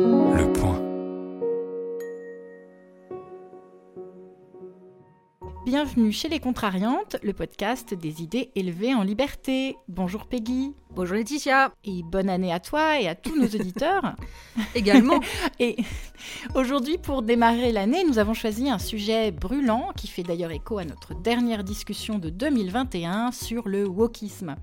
Le point. Bienvenue chez Les Contrariantes, le podcast des idées élevées en liberté. Bonjour Peggy. Bonjour Laetitia. Et bonne année à toi et à tous nos auditeurs. Également. et aujourd'hui, pour démarrer l'année, nous avons choisi un sujet brûlant qui fait d'ailleurs écho à notre dernière discussion de 2021 sur le wokisme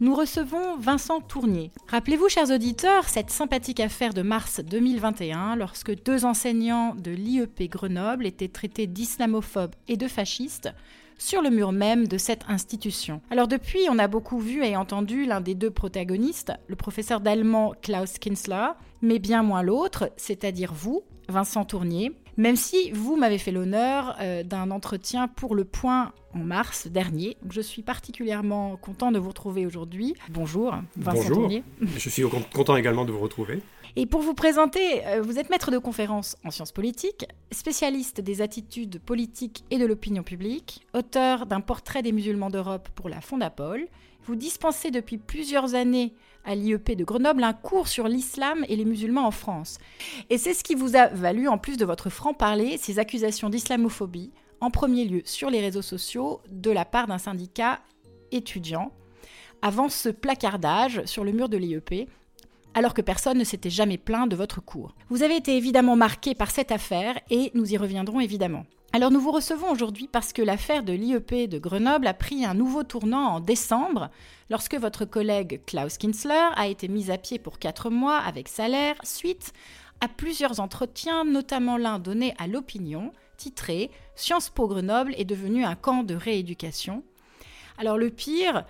nous recevons Vincent Tournier. Rappelez-vous, chers auditeurs, cette sympathique affaire de mars 2021, lorsque deux enseignants de l'IEP Grenoble étaient traités d'islamophobes et de fascistes sur le mur même de cette institution. Alors depuis, on a beaucoup vu et entendu l'un des deux protagonistes, le professeur d'allemand Klaus Kinsler, mais bien moins l'autre, c'est-à-dire vous, Vincent Tournier, même si vous m'avez fait l'honneur euh, d'un entretien pour le point en mars dernier. je suis particulièrement content de vous retrouver aujourd'hui. Bonjour, Vincent Bonjour. Tournier. Je suis content également de vous retrouver. Et pour vous présenter, euh, vous êtes maître de conférences en sciences politiques, spécialiste des attitudes politiques et de l'opinion publique, auteur d'un portrait des musulmans d'Europe pour la Fondapol. Vous dispensez depuis plusieurs années à l'IEP de Grenoble un cours sur l'islam et les musulmans en France. Et c'est ce qui vous a valu, en plus de votre franc-parler, ces accusations d'islamophobie, en premier lieu sur les réseaux sociaux, de la part d'un syndicat étudiant, avant ce placardage sur le mur de l'IEP, alors que personne ne s'était jamais plaint de votre cours. Vous avez été évidemment marqué par cette affaire et nous y reviendrons évidemment. Alors nous vous recevons aujourd'hui parce que l'affaire de l'IEP de Grenoble a pris un nouveau tournant en décembre, lorsque votre collègue Klaus Kinsler a été mis à pied pour quatre mois avec salaire suite à plusieurs entretiens, notamment l'un donné à l'opinion, titré Sciences Po Grenoble est devenu un camp de rééducation. Alors le pire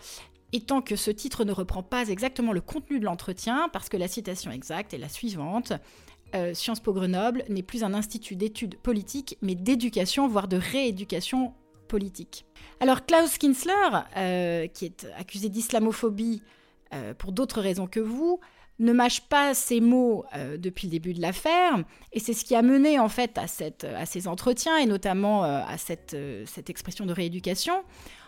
étant que ce titre ne reprend pas exactement le contenu de l'entretien, parce que la citation exacte est la suivante. Euh, Sciences Po Grenoble n'est plus un institut d'études politiques, mais d'éducation, voire de rééducation politique. Alors Klaus Kinsler, euh, qui est accusé d'islamophobie euh, pour d'autres raisons que vous, ne mâche pas ses mots depuis le début de l'affaire, et c'est ce qui a mené en fait à, ces entretiens, et notamment à cette expression de rééducation.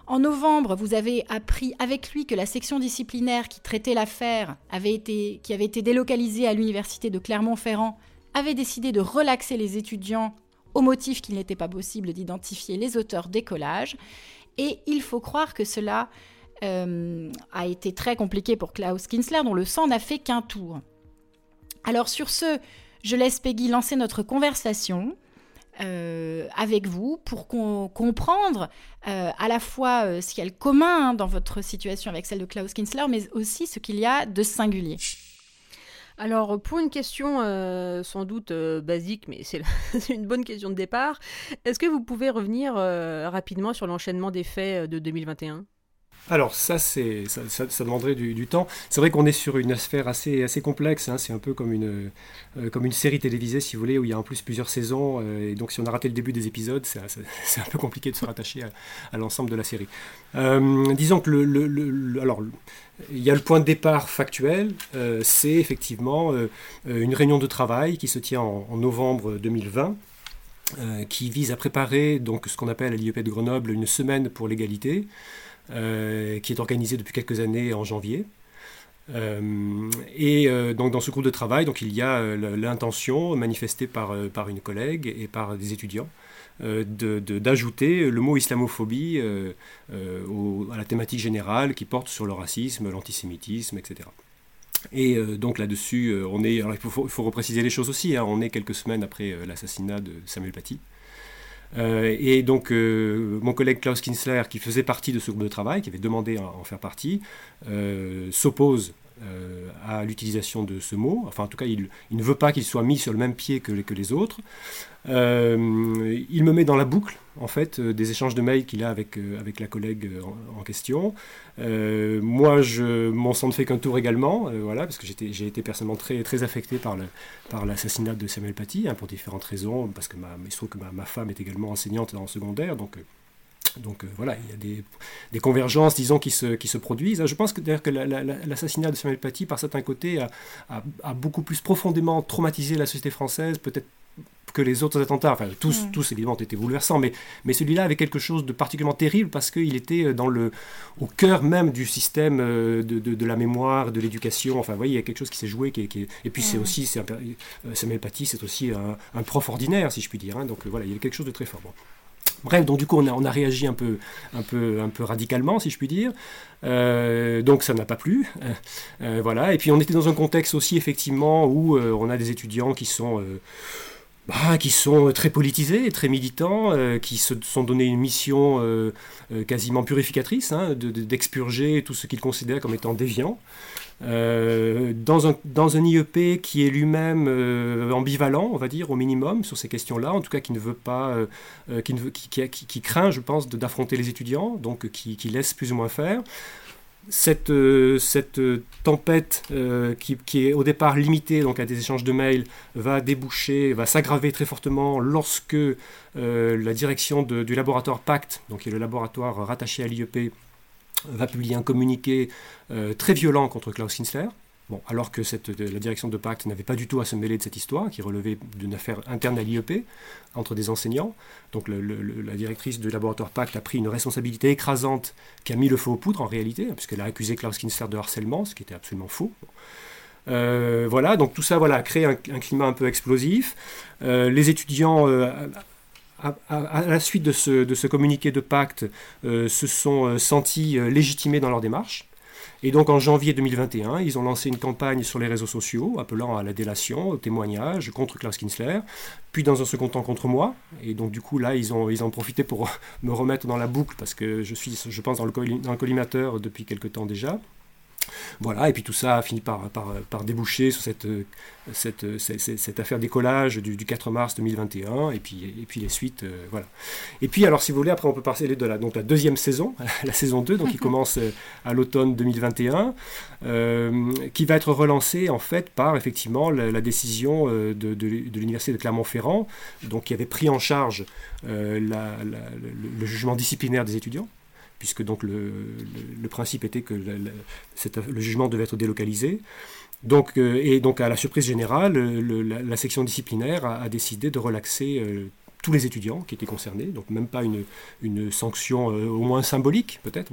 En novembre, vous avez appris avec lui que la section disciplinaire qui traitait l'affaire, qui avait été délocalisée à l'université de Clermont-Ferrand, avait décidé de relaxer les étudiants au motif qu'il n'était pas possible d'identifier les auteurs des collages. Et il faut croire que cela euh, a été très compliqué pour Klaus Kinsler, dont le sang n'a fait qu'un tour. Alors sur ce, je laisse Peggy lancer notre conversation. Euh, avec vous pour comprendre euh, à la fois euh, ce qu'il y a de commun hein, dans votre situation avec celle de Klaus Kinsler, mais aussi ce qu'il y a de singulier. Alors, pour une question sans doute basique, mais c'est une bonne question de départ, est-ce que vous pouvez revenir rapidement sur l'enchaînement des faits de 2021 alors ça, c'est, ça, ça, demanderait du, temps. C'est vrai qu'on est sur une sphère assez, complexe. Hein. C'est un peu comme une, euh, comme une série télévisée, si vous voulez, où il y a en plus plusieurs saisons. Euh, et donc si on a raté le début des épisodes, c'est, un peu compliqué de se rattacher à, l'ensemble de la série. Euh, disons que le, alors, il y a le point de départ factuel. c'est effectivement une réunion de travail qui se tient en, en novembre 2020. qui vise à préparer donc ce qu'on appelle à l'IEP de Grenoble une semaine pour l'égalité, euh, qui est organisé depuis quelques années en janvier. Euh, et euh, donc dans ce groupe de travail, donc il y a l'intention manifestée par, par une collègue et par des étudiants d'ajouter de, le mot islamophobie à la thématique générale qui porte sur le racisme, l'antisémitisme, etc. Et donc là-dessus, on il faut, faut repréciser les choses aussi, hein, on est quelques semaines après l'assassinat de Samuel Paty. Euh, et donc, euh, mon collègue Klaus Kinsler, qui faisait partie de ce groupe de travail, qui avait demandé à en faire partie, euh, s'oppose à l'utilisation de ce mot. Enfin, en tout cas, il, ne veut pas qu'il soit mis sur le même pied que, que les autres. il me met dans la boucle, en fait, des échanges de mails qu'il a avec, avec la collègue en, question. moi, je, sang ne fait qu'un tour également, voilà, parce que j'ai été personnellement très, très affecté par, par l'assassinat de Samuel Paty, hein, pour différentes raisons, parce que ma, il se trouve que ma, femme est également enseignante le secondaire, donc... Donc voilà, il y a des, des, convergences, disons, qui se, qui se produisent. Je pense que, que l'assassinat de Samuel Paty, par certains côtés, a, beaucoup plus profondément traumatisé la société française, peut-être que les autres attentats. Enfin, tous, mm. tous évidemment, étaient bouleversants, mais, mais celui-là avait quelque chose de particulièrement terrible parce qu'il était dans le, au cœur même du système de, de, la mémoire, de l'éducation. Enfin, vous voyez, il y a quelque chose qui s'est joué. Qui, qui Et puis, c'est mm. aussi, c'est Samuel Paty, c'est aussi un, prof ordinaire, si je puis dire. Hein. donc voilà, il y a quelque chose de très fort. Bref, donc du coup, on a, on a réagi un peu, un, peu, un peu radicalement, si je puis dire. Euh, donc ça n'a pas plu. Euh, euh, voilà. Et puis on était dans un contexte aussi, effectivement, où on a des étudiants qui sont... Bah, qui sont très politisés, très militants, qui se sont donné une mission quasiment purificatrice, hein, d'expurger tout ce qu'ils considèrent comme étant déviant. Euh, dans, un, dans un IEP qui est lui-même euh, ambivalent, on va dire, au minimum, sur ces questions-là, en tout cas qui ne veut pas, euh, qui, ne veut, qui, craint, je pense, d'affronter les étudiants, donc qui, laisse plus ou moins faire. Cette, cette tempête qui, est au départ limitée donc à des échanges de mails va déboucher, va s'aggraver très fortement lorsque la direction du laboratoire PACT, donc qui est le laboratoire rattaché à l'IEP, va publier un communiqué euh, très violent contre Klaus Kinsler. Alors que cette, la direction de Pacte n'avait pas du tout à se mêler de cette histoire, qui relevait d'une affaire interne à l'IEP, entre des enseignants. Donc la directrice du laboratoire Pacte a pris une responsabilité écrasante qui a mis le feu aux poudres en réalité, puisqu'elle a accusé Klaus Kinsler de harcèlement, ce qui était absolument faux. Euh, voilà, donc tout ça voilà, a créé un, climat un peu explosif. Euh, les étudiants à, la suite de ce, communiqué de pacte, euh, se sont euh, sentis euh, légitimés dans leur démarche. Et donc en janvier 2021, ils ont lancé une campagne sur les réseaux sociaux appelant à la délation, au témoignage contre Klaus Kinsler, puis dans un second temps contre moi. Et donc du coup là, ils ont, ont profité pour me remettre dans la boucle parce que je suis, je pense, dans le, dans collimateur depuis quelque temps déjà. Voilà, et puis tout ça a fini par, par, déboucher sur cette, cette, cette, affaire d'écolage du, du, 4 mars 2021, et puis, et puis les suites, euh, voilà. Et puis, alors, si vous voulez, après, on peut passer de la, donc, la deuxième saison, la saison 2, donc qui commence euh, à l'automne 2021, euh, qui va être relancée, en fait, par, effectivement, la, décision de, de, de l'Université de Clermont-Ferrand, donc qui avait pris en charge le jugement disciplinaire des étudiants puisque donc le, principe était que le jugement devait être délocalisé. Euh, et donc à la surprise générale, la, section disciplinaire a, décidé de relaxer euh, tous les étudiants qui étaient concernés, donc même pas une, sanction euh, au moins symbolique peut-être.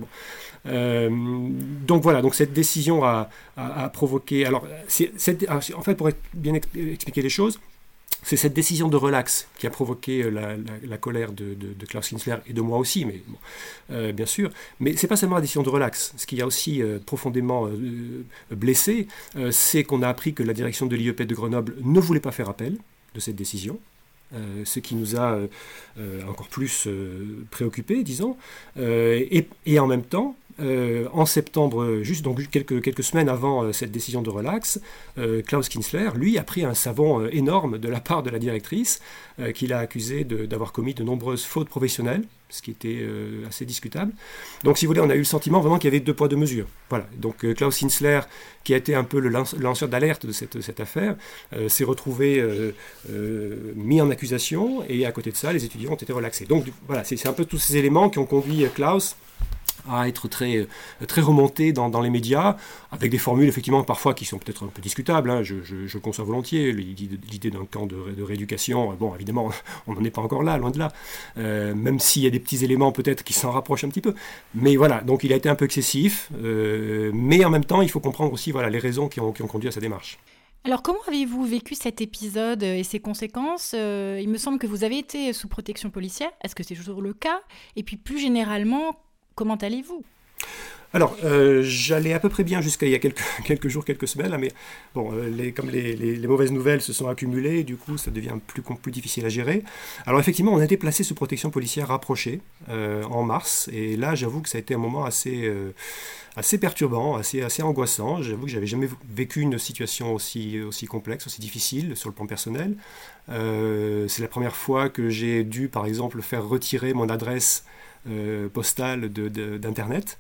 donc voilà, donc cette décision a, provoqué. Alors, en fait, pour bien expliquer les choses, c'est cette décision de relax qui a provoqué euh, la, colère de, Klaus Kinsler et de moi aussi, mais euh, bien sûr. Mais c'est pas seulement la décision de relax. Ce qui a aussi euh, profondément blessé, c'est qu'on a appris que la direction de l'IEP de Grenoble ne voulait pas faire appel de cette décision. ce qui nous a encore plus préoccupés, disons. Et, en même temps, euh, en septembre, juste quelques, semaines avant euh, cette décision de relax, euh, Klaus Kinsler, lui, a pris un savon énorme de la part de la directrice, qu'il a accusé d'avoir commis de nombreuses fautes professionnelles, ce qui était assez discutable. Donc, si vous voulez, on a eu le sentiment vraiment qu'il y avait deux poids, deux mesures. Voilà. Donc, Klaus Kinsler, qui a été un peu le lanceur d'alerte de cette affaire, s'est retrouvé mis en accusation, et à côté de ça, les étudiants ont été relaxés. Donc, voilà, c'est un peu tous ces éléments qui ont conduit Klaus à être très, très remonté dans, dans, les médias, avec des formules effectivement parfois qui sont peut-être un peu discutables, hein. je, je, conçois volontiers l'idée d'un camp de, rééducation, bon évidemment on n'en est pas encore là, loin de là, euh, même s'il y a des petits éléments peut-être qui s'en rapprochent un petit peu, mais voilà, donc il a été un peu excessif, euh, mais en même temps il faut comprendre aussi voilà, les raisons qui ont, qui ont conduit à sa démarche. Alors comment avez-vous vécu cet épisode et ses conséquences euh, Il me semble que vous avez été sous protection policière, est-ce que c'est toujours le cas? Et puis plus généralement, Comment allez-vous? Alors, euh, j'allais à peu près bien jusqu'à il y a quelques, jours, quelques semaines, mais bon, euh, comme les, mauvaises nouvelles se sont accumulées, du coup, ça devient plus, plus difficile à gérer. Alors, effectivement, on a été placé sous protection policière rapprochée euh, en mars, et là, j'avoue que ça a été un moment assez, perturbant, assez, angoissant. J'avoue que j'avais jamais vécu une situation aussi, complexe, aussi difficile sur le plan personnel. C'est la première fois que j'ai dû, par exemple, faire retirer mon adresse postale d'Internet.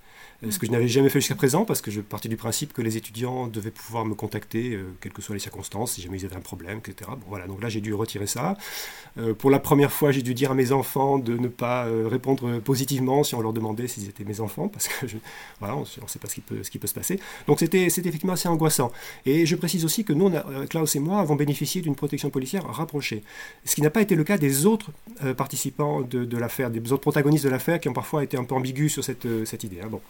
ce que je n'avais jamais fait jusqu'à présent, parce que je partais du principe que les étudiants devaient pouvoir me contacter, euh, quelles que soient les circonstances, si jamais ils avaient un problème, etc. Bon, voilà, donc là j'ai dû retirer ça. Euh, pour la première fois, j'ai dû dire à mes enfants de ne pas euh, répondre positivement si on leur demandait s'ils étaient mes enfants, parce que voilà, on ne sait pas ce qui peut, ce qui peut se passer. Donc c'était effectivement assez angoissant. Et je précise aussi que nous, Klaus et moi, avons bénéficié d'une protection policière rapprochée, ce qui n'a pas été le cas des autres participants de, de l'affaire, des autres protagonistes de l'affaire qui ont parfois été un peu ambigus sur cette, cette idée. Hein. Bon.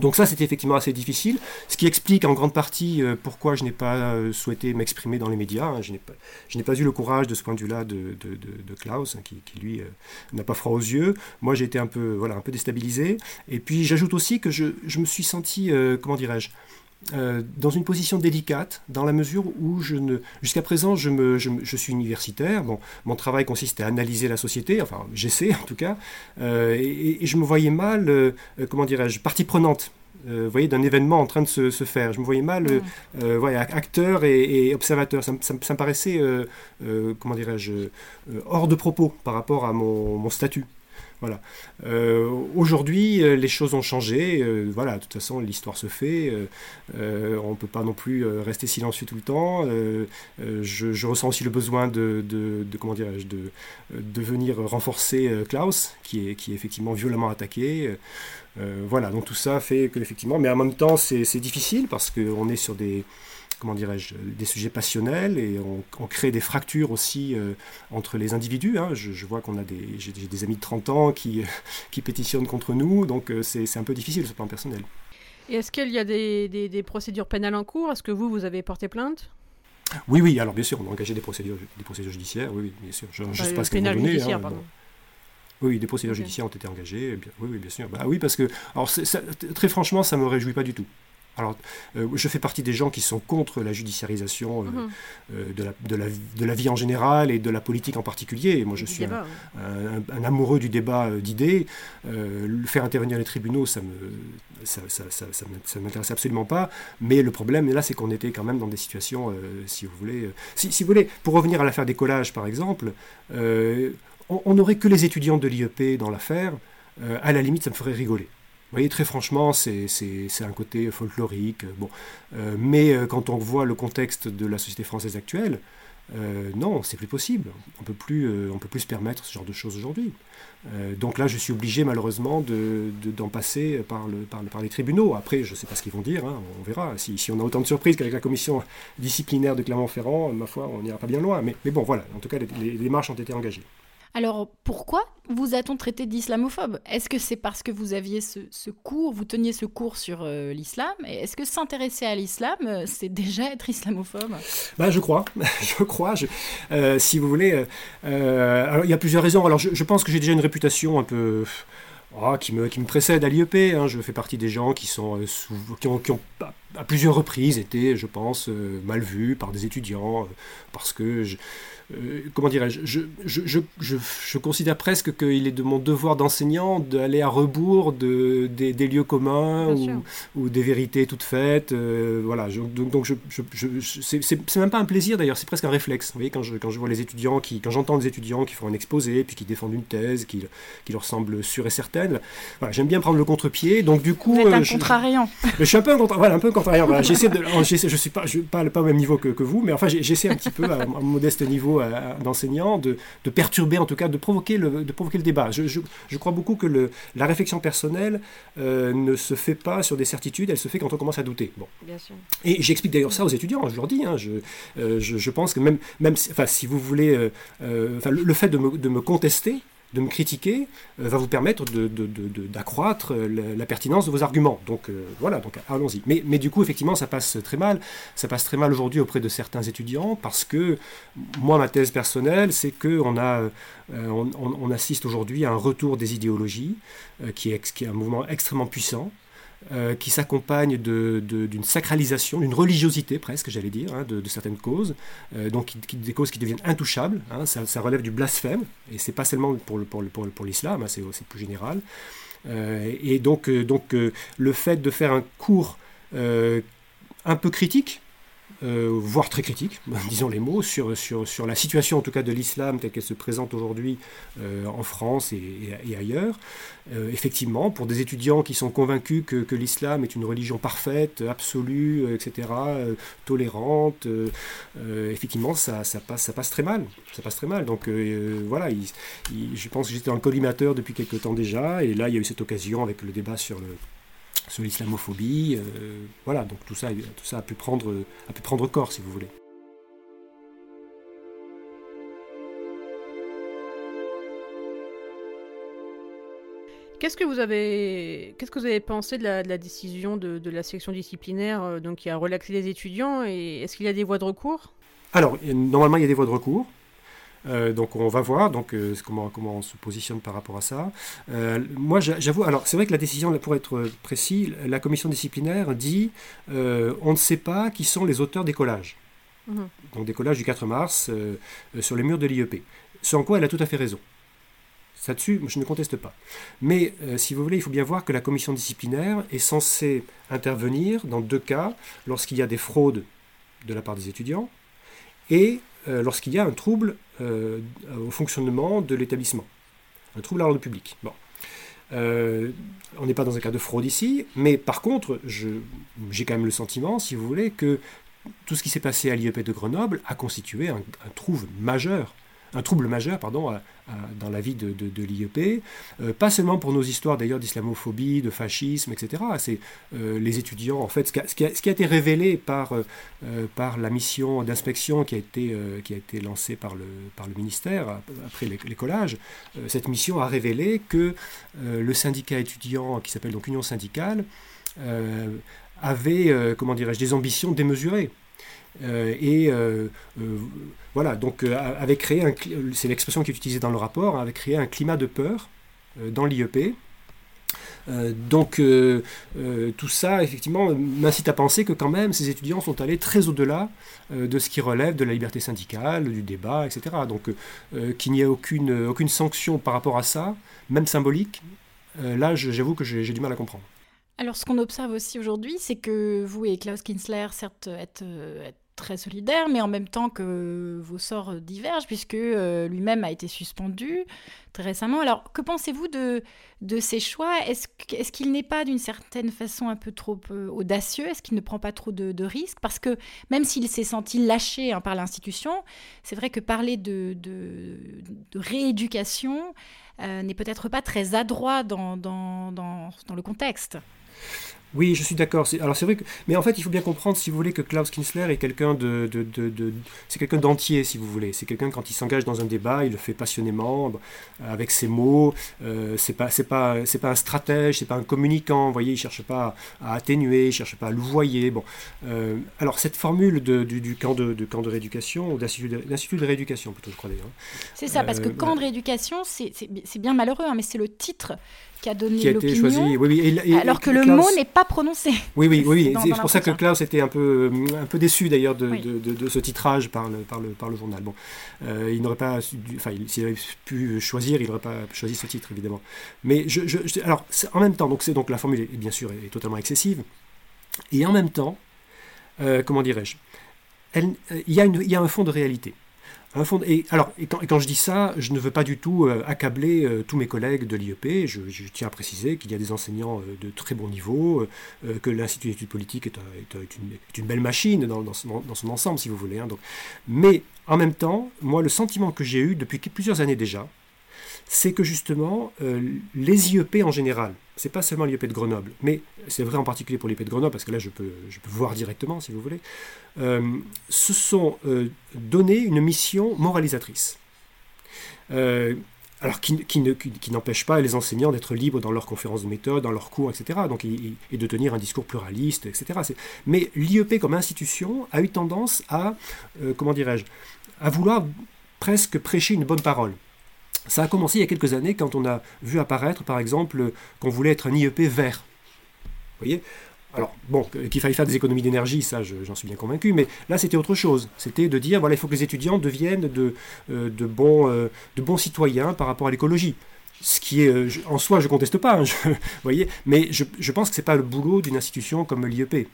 Donc ça, c'était effectivement assez difficile, ce qui explique en grande partie euh, pourquoi je n'ai pas euh, souhaité m'exprimer dans les médias. Hein. Je n'ai pas, eu le courage de ce point de vue-là de, Klaus, hein, qui, lui euh, n'a pas froid aux yeux. Moi, j'ai été un peu, voilà, un peu déstabilisé. Et puis, j'ajoute aussi que je, me suis senti, comment dirais-je, euh, dans une position délicate, dans la mesure où je ne, jusqu'à présent, je, me, je, suis universitaire. Bon, mon travail consiste à analyser la société, enfin, j'essaie en tout cas, euh, et, je me voyais mal, euh, comment dirais-je, partie prenante. vous voyez, d'un événement en train de se, se faire. Je me voyais mal mmh. acteur et, observateur. Ça, ça, me paraissait, comment dirais-je, hors de propos par rapport à mon, mon statut. Voilà. Euh, aujourd'hui, euh, les choses ont changé. Euh, voilà, de toute façon, l'histoire se fait. on ne peut pas non plus rester silencieux tout le temps. Je, ressens aussi le besoin de, comment de venir renforcer Klaus, qui est, qui est effectivement violemment attaqué. voilà, donc tout ça fait que effectivement, mais en même temps, c'est difficile parce qu'on est sur des comment dirais-je, des sujets passionnels et on, crée des fractures aussi euh, entre les individus. Hein. Je, vois qu'on a des, j'ai des amis de 30 ans qui, qui pétitionnent contre nous, donc euh, c'est un peu difficile ce plan personnel. Et est-ce qu'il y a des, des, procédures pénales en cours? Est-ce que vous, vous avez porté plainte? Oui, oui, alors bien sûr, on a engagé des procédures, des procédures judiciaires, oui, oui bien sûr. Je ne sais pas ce qu'elles vont donner. Hein, oui, des procédures judiciaires ont été engagées, oui, oui, bien sûr. Bah, oui, parce que, alors, très franchement, ça ne me réjouit pas du tout. Alors, euh, je fais partie des gens qui sont contre la judiciarisation euh, mhm. euh, de, la, de, la, de, la, vie en général et de la politique en particulier. moi, je suis un, un, amoureux du débat d'idées. faire intervenir les tribunaux, ça me, ça, ça, ça, ça m'intéresse absolument pas. Mais le problème, là, c'est qu'on était quand même dans des situations, si vous voulez, si, si, vous voulez, pour revenir à l'affaire des collages, par exemple, on n'aurait que les étudiants de l'IEP dans l'affaire. à la limite, ça me ferait rigoler. Vous voyez, très franchement, c'est un côté folklorique. Bon. Euh, mais euh, quand on voit le contexte de la société française actuelle, euh, non, c'est plus possible. On peut on peut plus se permettre ce genre de choses aujourd'hui. donc là, je suis obligé malheureusement d'en de, passer par, le, par, par, les tribunaux. Après, je ne sais pas ce qu'ils vont dire, hein, on verra. Si, on a autant de surprises qu'avec la commission disciplinaire de Clermont-Ferrand, ma foi, on n'ira pas bien loin. Mais, bon, voilà, en tout cas, les démarches ont été engagées. Alors pourquoi vous a-t-on traité d'islamophobe? Est-ce que c'est parce que vous aviez ce, cours, vous teniez ce cours sur euh, l'islam? Est-ce que s'intéresser à l'islam, euh, c'est déjà être islamophobe? Bah, Je crois, je crois. Euh, si vous voulez, alors, il y a plusieurs raisons. Alors je, pense que j'ai déjà une réputation un peu... Oh, qui, me, précède à l'IEP. Hein. Je fais partie des gens qui, sont, qui, ont, qui ont à plusieurs reprises été, je pense, mal vus par des étudiants parce que je, euh, comment dirais-je, je, je, je, je, considère presque qu'il est de mon devoir d'enseignant d'aller à rebours de, des, des lieux communs ou, ou, des vérités toutes faites. Euh, voilà, donc, donc je, c'est même pas un plaisir d'ailleurs, c'est presque un réflexe. Vous voyez, quand je, quand je vois les étudiants, qui, quand j'entends des étudiants qui font un exposé, puis qui défendent une thèse qui, qui leur semble sûre et certaine, voilà, j'aime bien prendre le contre-pied. Donc du coup, Vous êtes un euh, contrariant. Je, suis un peu un, voilà, un peu contrariant. Voilà, j'essaie de, je suis pas, je, pas, pas au même niveau que, que vous, mais enfin j'essaie un petit peu à, à un modeste niveau d'enseignants, de, de, perturber en tout cas, de provoquer le, de provoquer le débat. Je, je, crois beaucoup que le, la réflexion personnelle euh, ne se fait pas sur des certitudes, elle se fait quand on commence à douter. Bon. Bien sûr. Et j'explique d'ailleurs ça aux étudiants, je leur dis, hein, euh, je, je, pense que même, même enfin, si vous voulez, euh, enfin, le, fait de me, de me contester, de me critiquer euh, va vous permettre d'accroître de, de, la, pertinence de vos arguments. Donc euh, voilà, donc allons-y. Mais, du coup, effectivement, ça passe très mal. Ça passe très mal aujourd'hui auprès de certains étudiants parce que moi, ma thèse personnelle, c'est qu'on a, euh, on, on, assiste aujourd'hui à un retour des idéologies qui est un mouvement extrêmement puissant. Euh, qui s'accompagne d'une sacralisation, d'une religiosité presque, j'allais dire, hein, de, certaines causes, euh, donc des causes qui deviennent intouchables. Hein, ça, relève du blasphème, et c'est pas seulement pour, pour, pour, pour l'islam, hein, c'est plus général. Euh, et donc, donc le fait de faire un cours un peu critique, euh, voire très critique, disons les mots, sur, sur, sur la situation en tout cas de l'islam telle qu'elle se présente aujourd'hui euh, en France et, ailleurs. Euh, effectivement, pour des étudiants qui sont convaincus que, que l'islam est une religion parfaite, absolue, etc., tolérante, effectivement, ça, ça, passe, ça passe très mal. Ça passe très mal. Donc voilà, je pense que j'étais dans le collimateur depuis quelques temps déjà, et là il y a eu cette occasion avec le débat sur le sur l'islamophobie. Euh, voilà, donc tout ça, tout ça a, pu prendre, a pu prendre corps, si vous voulez. Qu'est-ce que vous avez, qu'est-ce que vous avez pensé de la, décision de, la section disciplinaire euh, donc qui a relaxé les étudiants et est-ce qu'il y a des voies de recours? Alors normalement il y a des voies de recours. Euh, donc on va voir donc, euh, comment, comment on se positionne par rapport à ça. Euh, moi j'avoue, alors c'est vrai que la décision, pour être précis, la commission disciplinaire dit on ne sait pas qui sont les auteurs des collages. Mhm. Donc des collages du 4 mars sur les murs de l'IEP. Ce en quoi elle a tout à fait raison. Là-dessus, je ne conteste pas. Mais si vous voulez, il faut bien voir que la commission disciplinaire est censée intervenir dans deux cas, lorsqu'il y a des fraudes de la part des étudiants et lorsqu'il y a un trouble euh, au fonctionnement de l'établissement. Un trouble à l'ordre public. Bon. Euh, on n'est pas dans un cas de fraude ici, mais par contre, j'ai quand même le sentiment, si vous voulez, que tout ce qui s'est passé à l'IEP de Grenoble a constitué un, un trouble majeur un trouble majeur pardon, dans la vie de, l'IEP, euh, pas seulement pour nos histoires d'ailleurs d'islamophobie, de fascisme, etc. C'est euh, les étudiants, en fait, ce qui a, été révélé par, euh, par la mission d'inspection qui, a été qui a été lancée par le, par le ministère après les, collages, cette mission a révélé que le syndicat étudiant, qui s'appelle donc Union syndicale, avait, comment dirais-je, des ambitions démesurées. Euh, et euh, euh, voilà, donc avait créé, c'est l'expression qui est utilisée dans le rapport, avait créé un climat de peur dans l'IEP. donc tout ça, effectivement, m'incite à penser que quand même ces étudiants sont allés très au-delà de ce qui relève de la liberté syndicale, du débat, etc. Donc qu'il n'y ait aucune, aucune sanction par rapport à ça, même symbolique, là j'avoue que j'ai du mal à comprendre. Alors ce qu'on observe aussi aujourd'hui, c'est que vous et Klaus Kinsler, certes, êtes, êtes très solidaire, mais en même temps que vos sorts divergent, puisque euh, lui-même a été suspendu très récemment. Alors, que pensez-vous de, de ces choix? Est-ce est qu'il n'est pas d'une certaine façon un peu trop euh, audacieux? Est-ce qu'il ne prend pas trop de, risques? Parce que même s'il s'est senti lâché hein, par l'institution, c'est vrai que parler de, de, rééducation euh, n'est peut-être pas très adroit dans, dans, dans le contexte. Oui, je suis d'accord. Alors c'est vrai que, mais en fait, il faut bien comprendre, si vous voulez, que Klaus Kinsler est quelqu'un de, de, de, c'est quelqu'un d'entier, si vous voulez. C'est quelqu'un quand il s'engage dans un débat, il le fait passionnément, avec ses mots. Euh, c'est pas, c'est pas, c'est pas un stratège, c'est pas un communicant. Vous voyez, il cherche pas à atténuer, il cherche pas à louvoyer. Bon, euh, alors cette formule du, du, camp de, camp de rééducation ou d'institut de, de, rééducation plutôt, je crois d'ailleurs. C'est ça, parce que euh, camp de rééducation, c'est bien malheureux, hein, mais c'est le titre qui a donné l'opinion, oui, oui, alors que le mot n'est pas prononcé. Oui, oui, oui, c'est pour ça que Klaus était un peu, un peu déçu d'ailleurs de, de, de, ce titrage par le, par le, par le journal. Bon, euh, il n'aurait pas, enfin, s'il avait pu choisir, il n'aurait pas choisi ce titre évidemment. Mais je, je, alors, en même temps, donc c'est donc la formule est, bien sûr est, totalement excessive, et en même temps, euh, comment dirais-je, il y, a y a un fond de réalité et, alors, et quand, je dis ça, je ne veux pas du tout euh, accabler euh, tous mes collègues de l'IEP. Je, tiens à préciser qu'il y a des enseignants euh, de très bon niveau, que l'Institut d'études politiques est, une, belle machine dans, dans, son, dans, son, ensemble, si vous voulez. Hein, donc. Mais en même temps, moi, le sentiment que j'ai eu depuis plusieurs années déjà, c'est que justement, les IEP en général, c'est pas seulement l'IEP de Grenoble, mais c'est vrai en particulier pour l'IEP de Grenoble, parce que là, je peux, je peux voir directement, si vous voulez, euh, se sont euh, donné une mission moralisatrice. Euh, alors qui, qui n'empêche pas les enseignants d'être libres dans leurs conférences de méthode, dans leurs cours, etc. Donc, et, de tenir un discours pluraliste, etc. Mais l'IEP comme institution a eu tendance à, comment dirais-je, à vouloir presque prêcher une bonne parole. Ça a commencé il y a quelques années quand on a vu apparaître, par exemple, qu'on voulait être un IEP vert. Vous voyez? Alors, bon, qu'il fallait faire des économies d'énergie, ça, j'en suis bien convaincu, mais là, c'était autre chose. C'était de dire, voilà, il faut que les étudiants deviennent de, euh, euh, de bons citoyens par rapport à l'écologie. Ce qui est en soi, je conteste pas, hein, vous voyez, mais je, je pense que c'est pas le boulot d'une institution comme l'IEP.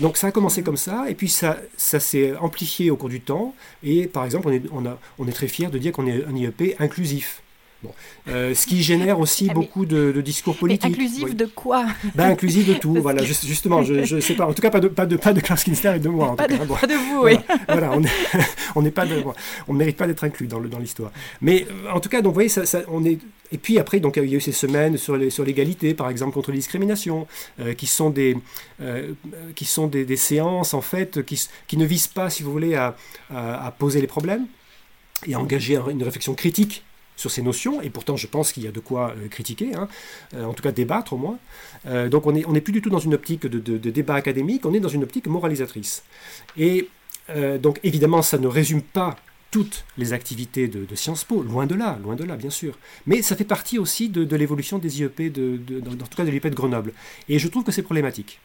Donc ça a commencé comme ça, et puis ça, ça s'est amplifié au cours du temps. Et par exemple, on est, on a, on est très fier de dire qu'on est un IEP inclusif. Euh, ce qui génère aussi ah, beaucoup de, discours politiques. inclusif de quoi? Ben, Inclusif de tout, voilà, justement, je ne sais pas, en tout cas pas de, pas de, pas de Klaus Kinster et de moi. En pas, tout de, cas. pas de vous, oui. Voilà, on n'est pas on ne mérite pas d'être inclus dans l'histoire. Mais euh, en tout cas, donc, vous voyez, ça, on est... Et puis après, donc, il y a eu ces semaines sur l'égalité, sur par exemple, contre les discriminations, euh, qui sont, des, qui sont des, des, séances, en fait, qui, qui, ne visent pas, si vous voulez, à, à, à poser les problèmes et à engager une réflexion critique sur ces notions, et pourtant je pense qu'il y a de quoi euh, critiquer, hein, euh, en tout cas débattre au moins. Euh, donc on n'est plus du tout dans une optique de, débat académique, on est dans une optique moralisatrice. Et donc évidemment ça ne résume pas toutes les activités de, Sciences Po, loin de là, loin de là bien sûr. Mais ça fait partie aussi de, l'évolution des IEP, de, en tout cas de l'IEP de Grenoble. Et je trouve que c'est problématique.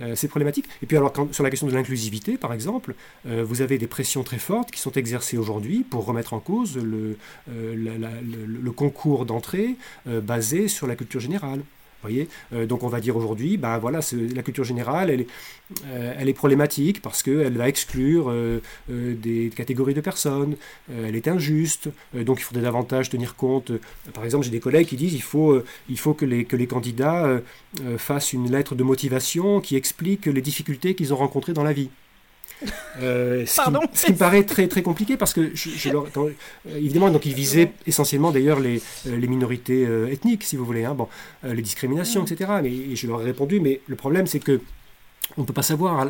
Euh, c'est problématique. Et puis alors sur la question de l'inclusivité, par exemple, euh, vous avez des pressions très fortes qui sont exercées aujourd'hui pour remettre en cause le, euh, le concours d'entrée basé sur la culture générale euh, donc on va dire aujourd'hui, bah voilà, la culture générale, elle est, euh, problématique parce qu'elle va exclure euh, des catégories de personnes, elle est injuste, donc il faudrait davantage tenir compte. par exemple, j'ai des collègues qui disent il faut, que les candidats fassent une lettre de motivation qui explique les difficultés qu'ils ont rencontrées dans la vie. Euh, ce, qui, me paraît très, très compliqué parce que, je, euh, évidemment, donc, ils visaient essentiellement d'ailleurs les, euh, les minorités ethniques, si vous voulez, hein, bon, les discriminations, mm. etc. Mais je leur ai répondu, mais le problème c'est que on ne peut pas savoir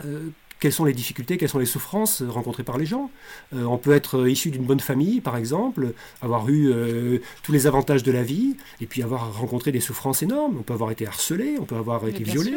quelles sont les difficultés, quelles sont les souffrances rencontrées par les gens. Euh, on peut être euh, issu d'une bonne famille, par exemple, avoir eu euh, tous les avantages de la vie, et puis avoir rencontré des souffrances énormes. On peut avoir été harcelé, on peut avoir été violé,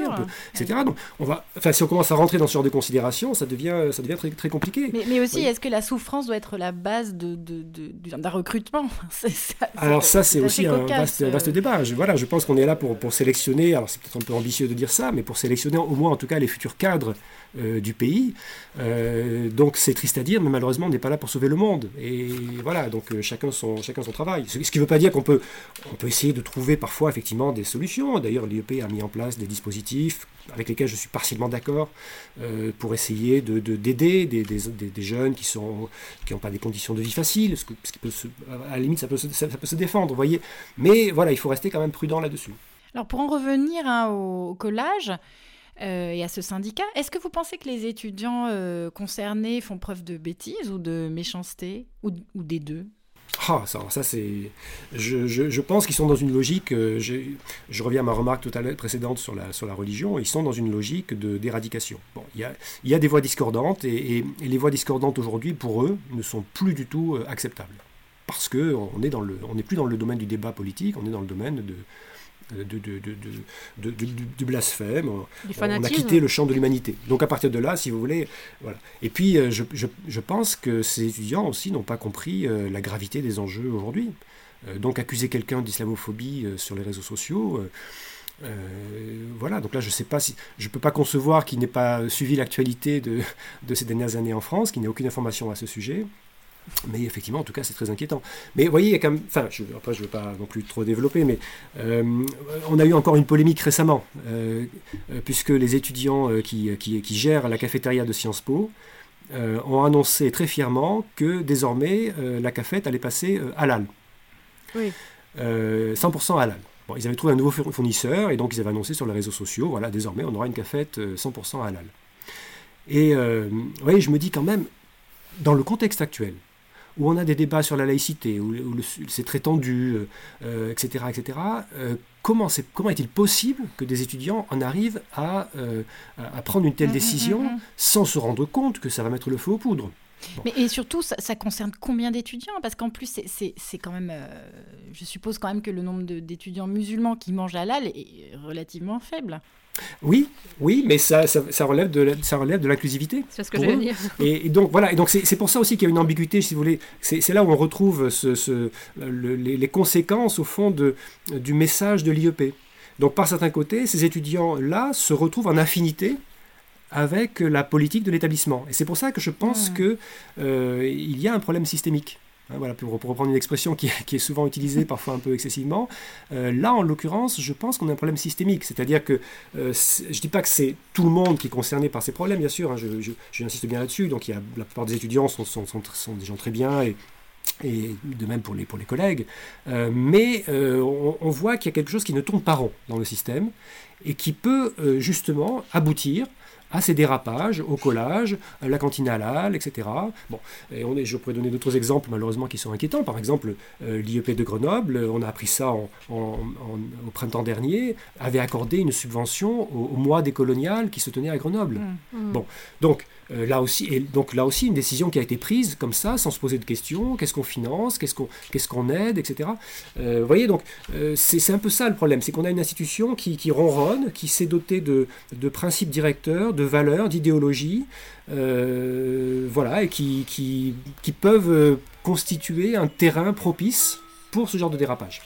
etc. Donc, on va, enfin, si on commence à rentrer dans ce genre de considérations, ça devient, ça devient très, très compliqué. Mais, aussi, est-ce que la souffrance doit être la base de, d'un recrutement Alors ça, c'est aussi un vaste, débat. Je, voilà, je pense qu'on est là pour, pour sélectionner, alors c'est peut-être un peu ambitieux de dire ça, mais pour sélectionner au moins en tout cas les futurs cadres du pays. Euh, donc c'est triste à dire, mais malheureusement on n'est pas là pour sauver le monde. Et voilà, donc euh, chacun, son, chacun son travail. Ce, qui ne veut pas dire qu'on peut, on peut essayer de trouver parfois effectivement des solutions. D'ailleurs l'IEP a mis en place des dispositifs avec lesquels je suis partiellement d'accord pour essayer de, d'aider des, des, des, jeunes qui sont qui n'ont pas des conditions de vie faciles, ce, qui peut à la limite ça peut, se, ça, peut se défendre, voyez. Mais voilà, il faut rester quand même prudent là-dessus. Alors pour en revenir hein, au collage, euh, et à ce syndicat. Est-ce que vous pensez que les étudiants euh, concernés font preuve de bêtise ou de méchanceté ou, des deux? Ah, ça, ça c'est. Je, je, pense qu'ils sont dans une logique. Euh, je reviens à ma remarque tout à l'heure précédente sur la, sur la religion. Ils sont dans une logique d'éradication. Bon, il y a, y a, des voix discordantes et, et, les voix discordantes aujourd'hui, pour eux, ne sont plus du tout acceptables. Parce qu'on n'est plus dans le domaine du débat politique, on est dans le domaine de, de, de, de, blasphème. On a quitté le champ de l'humanité. Donc à partir de là, si vous voulez, voilà. Et puis euh, je, je, je pense que ces étudiants aussi n'ont pas compris euh, la gravité des enjeux aujourd'hui. Euh, donc accuser quelqu'un d'islamophobie sur les réseaux sociaux. voilà, donc là je sais pas si je peux pas concevoir qu'il n'ait pas suivi l'actualité de, de ces dernières années en France, qu'il n'ait aucune information à ce sujet. Mais effectivement, en tout cas, c'est très inquiétant. Mais vous voyez, il y a quand même. Enfin, je, après, je ne veux pas non plus trop développer, mais euh, on a eu encore une polémique récemment, euh, euh, puisque les étudiants qui, qui, qui, gèrent la cafétéria de Sciences Po ont annoncé très fièrement que désormais, la cafette allait passer halal. Oui. 100% halal. Bon, ils avaient trouvé un nouveau fournisseur et donc ils avaient annoncé sur les réseaux sociaux voilà, désormais, on aura une cafette 100% halal. Et vous voyez, je me dis quand même, dans le contexte actuel, où on a des débats sur la laïcité, où, c'est très tendu, etc., etc., comment, comment est-il possible que des étudiants en arrivent à, euh, à prendre une telle mmh, mmh, décision mmh, sans se rendre compte que ça va mettre le feu aux poudres? Mais, et surtout, ça, concerne combien d'étudiants? Parce qu'en plus, c'est quand même. Euh, je suppose quand même que le nombre d'étudiants musulmans qui mangent halal est relativement faible. Oui, oui, mais ça, ça, relève de ça relève de l'inclusivité. C'est ce que j'allais dire. Et, donc voilà, et donc c'est pour ça aussi qu'il y a une ambiguïté, si vous voulez. C'est là où on retrouve ce, les, conséquences au fond de, du message de l'IEP. Donc par certains côtés, ces étudiants-là se retrouvent en affinité avec la politique de l'établissement. Et c'est pour ça que je pense hmm. qu'il euh, y a un problème systémique. Voilà, pour, reprendre une expression qui, est souvent utilisée, parfois un peu excessivement. Euh, là, en l'occurrence, je pense qu'on a un problème systémique. C'est-à-dire que euh, je ne dis pas que c'est tout le monde qui est concerné par ces problèmes, bien sûr, hein, j'insiste bien là-dessus. Donc, la plupart des étudiants sont, sont, sont, des gens très bien et, et de même pour les, pour les collègues. Euh, mais on, on, voit qu'il y a quelque chose qui ne tourne pas rond dans le système et qui peut justement aboutir à ces dérapages, au collage, la cantine halal, etc. Bon, et on est, je pourrais donner d'autres exemples malheureusement qui sont inquiétants. Par exemple, euh, l'IEP de Grenoble, on a appris ça au printemps dernier, avait accordé une subvention au, mois des coloniales qui se tenait à Grenoble. Mmh. Mmh. Bon, donc euh, là aussi, et donc là aussi, une décision qui a été prise comme ça, sans se poser de questions. Qu'est-ce qu'on finance? Qu'est-ce qu'on aide Etc. Euh, vous voyez, donc euh, c'est un peu ça le problème, c'est qu'on a une institution qui, ronronne, qui s'est dotée de, principes directeurs, de valeurs, d'idéologies, voilà, et qui peuvent constituer un terrain propice pour ce genre de dérapage.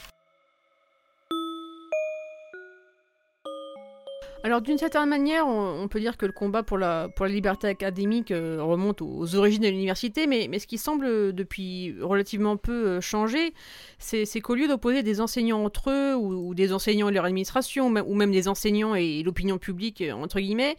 Alors d'une certaine manière, on, peut dire que le combat pour la, pour la liberté académique euh, remonte aux, origines de l'université, mais, ce qui semble depuis relativement peu euh, changer, c'est qu'au lieu d'opposer des enseignants entre eux, ou, des enseignants et leur administration, ou même des enseignants et l'opinion publique, euh, entre guillemets,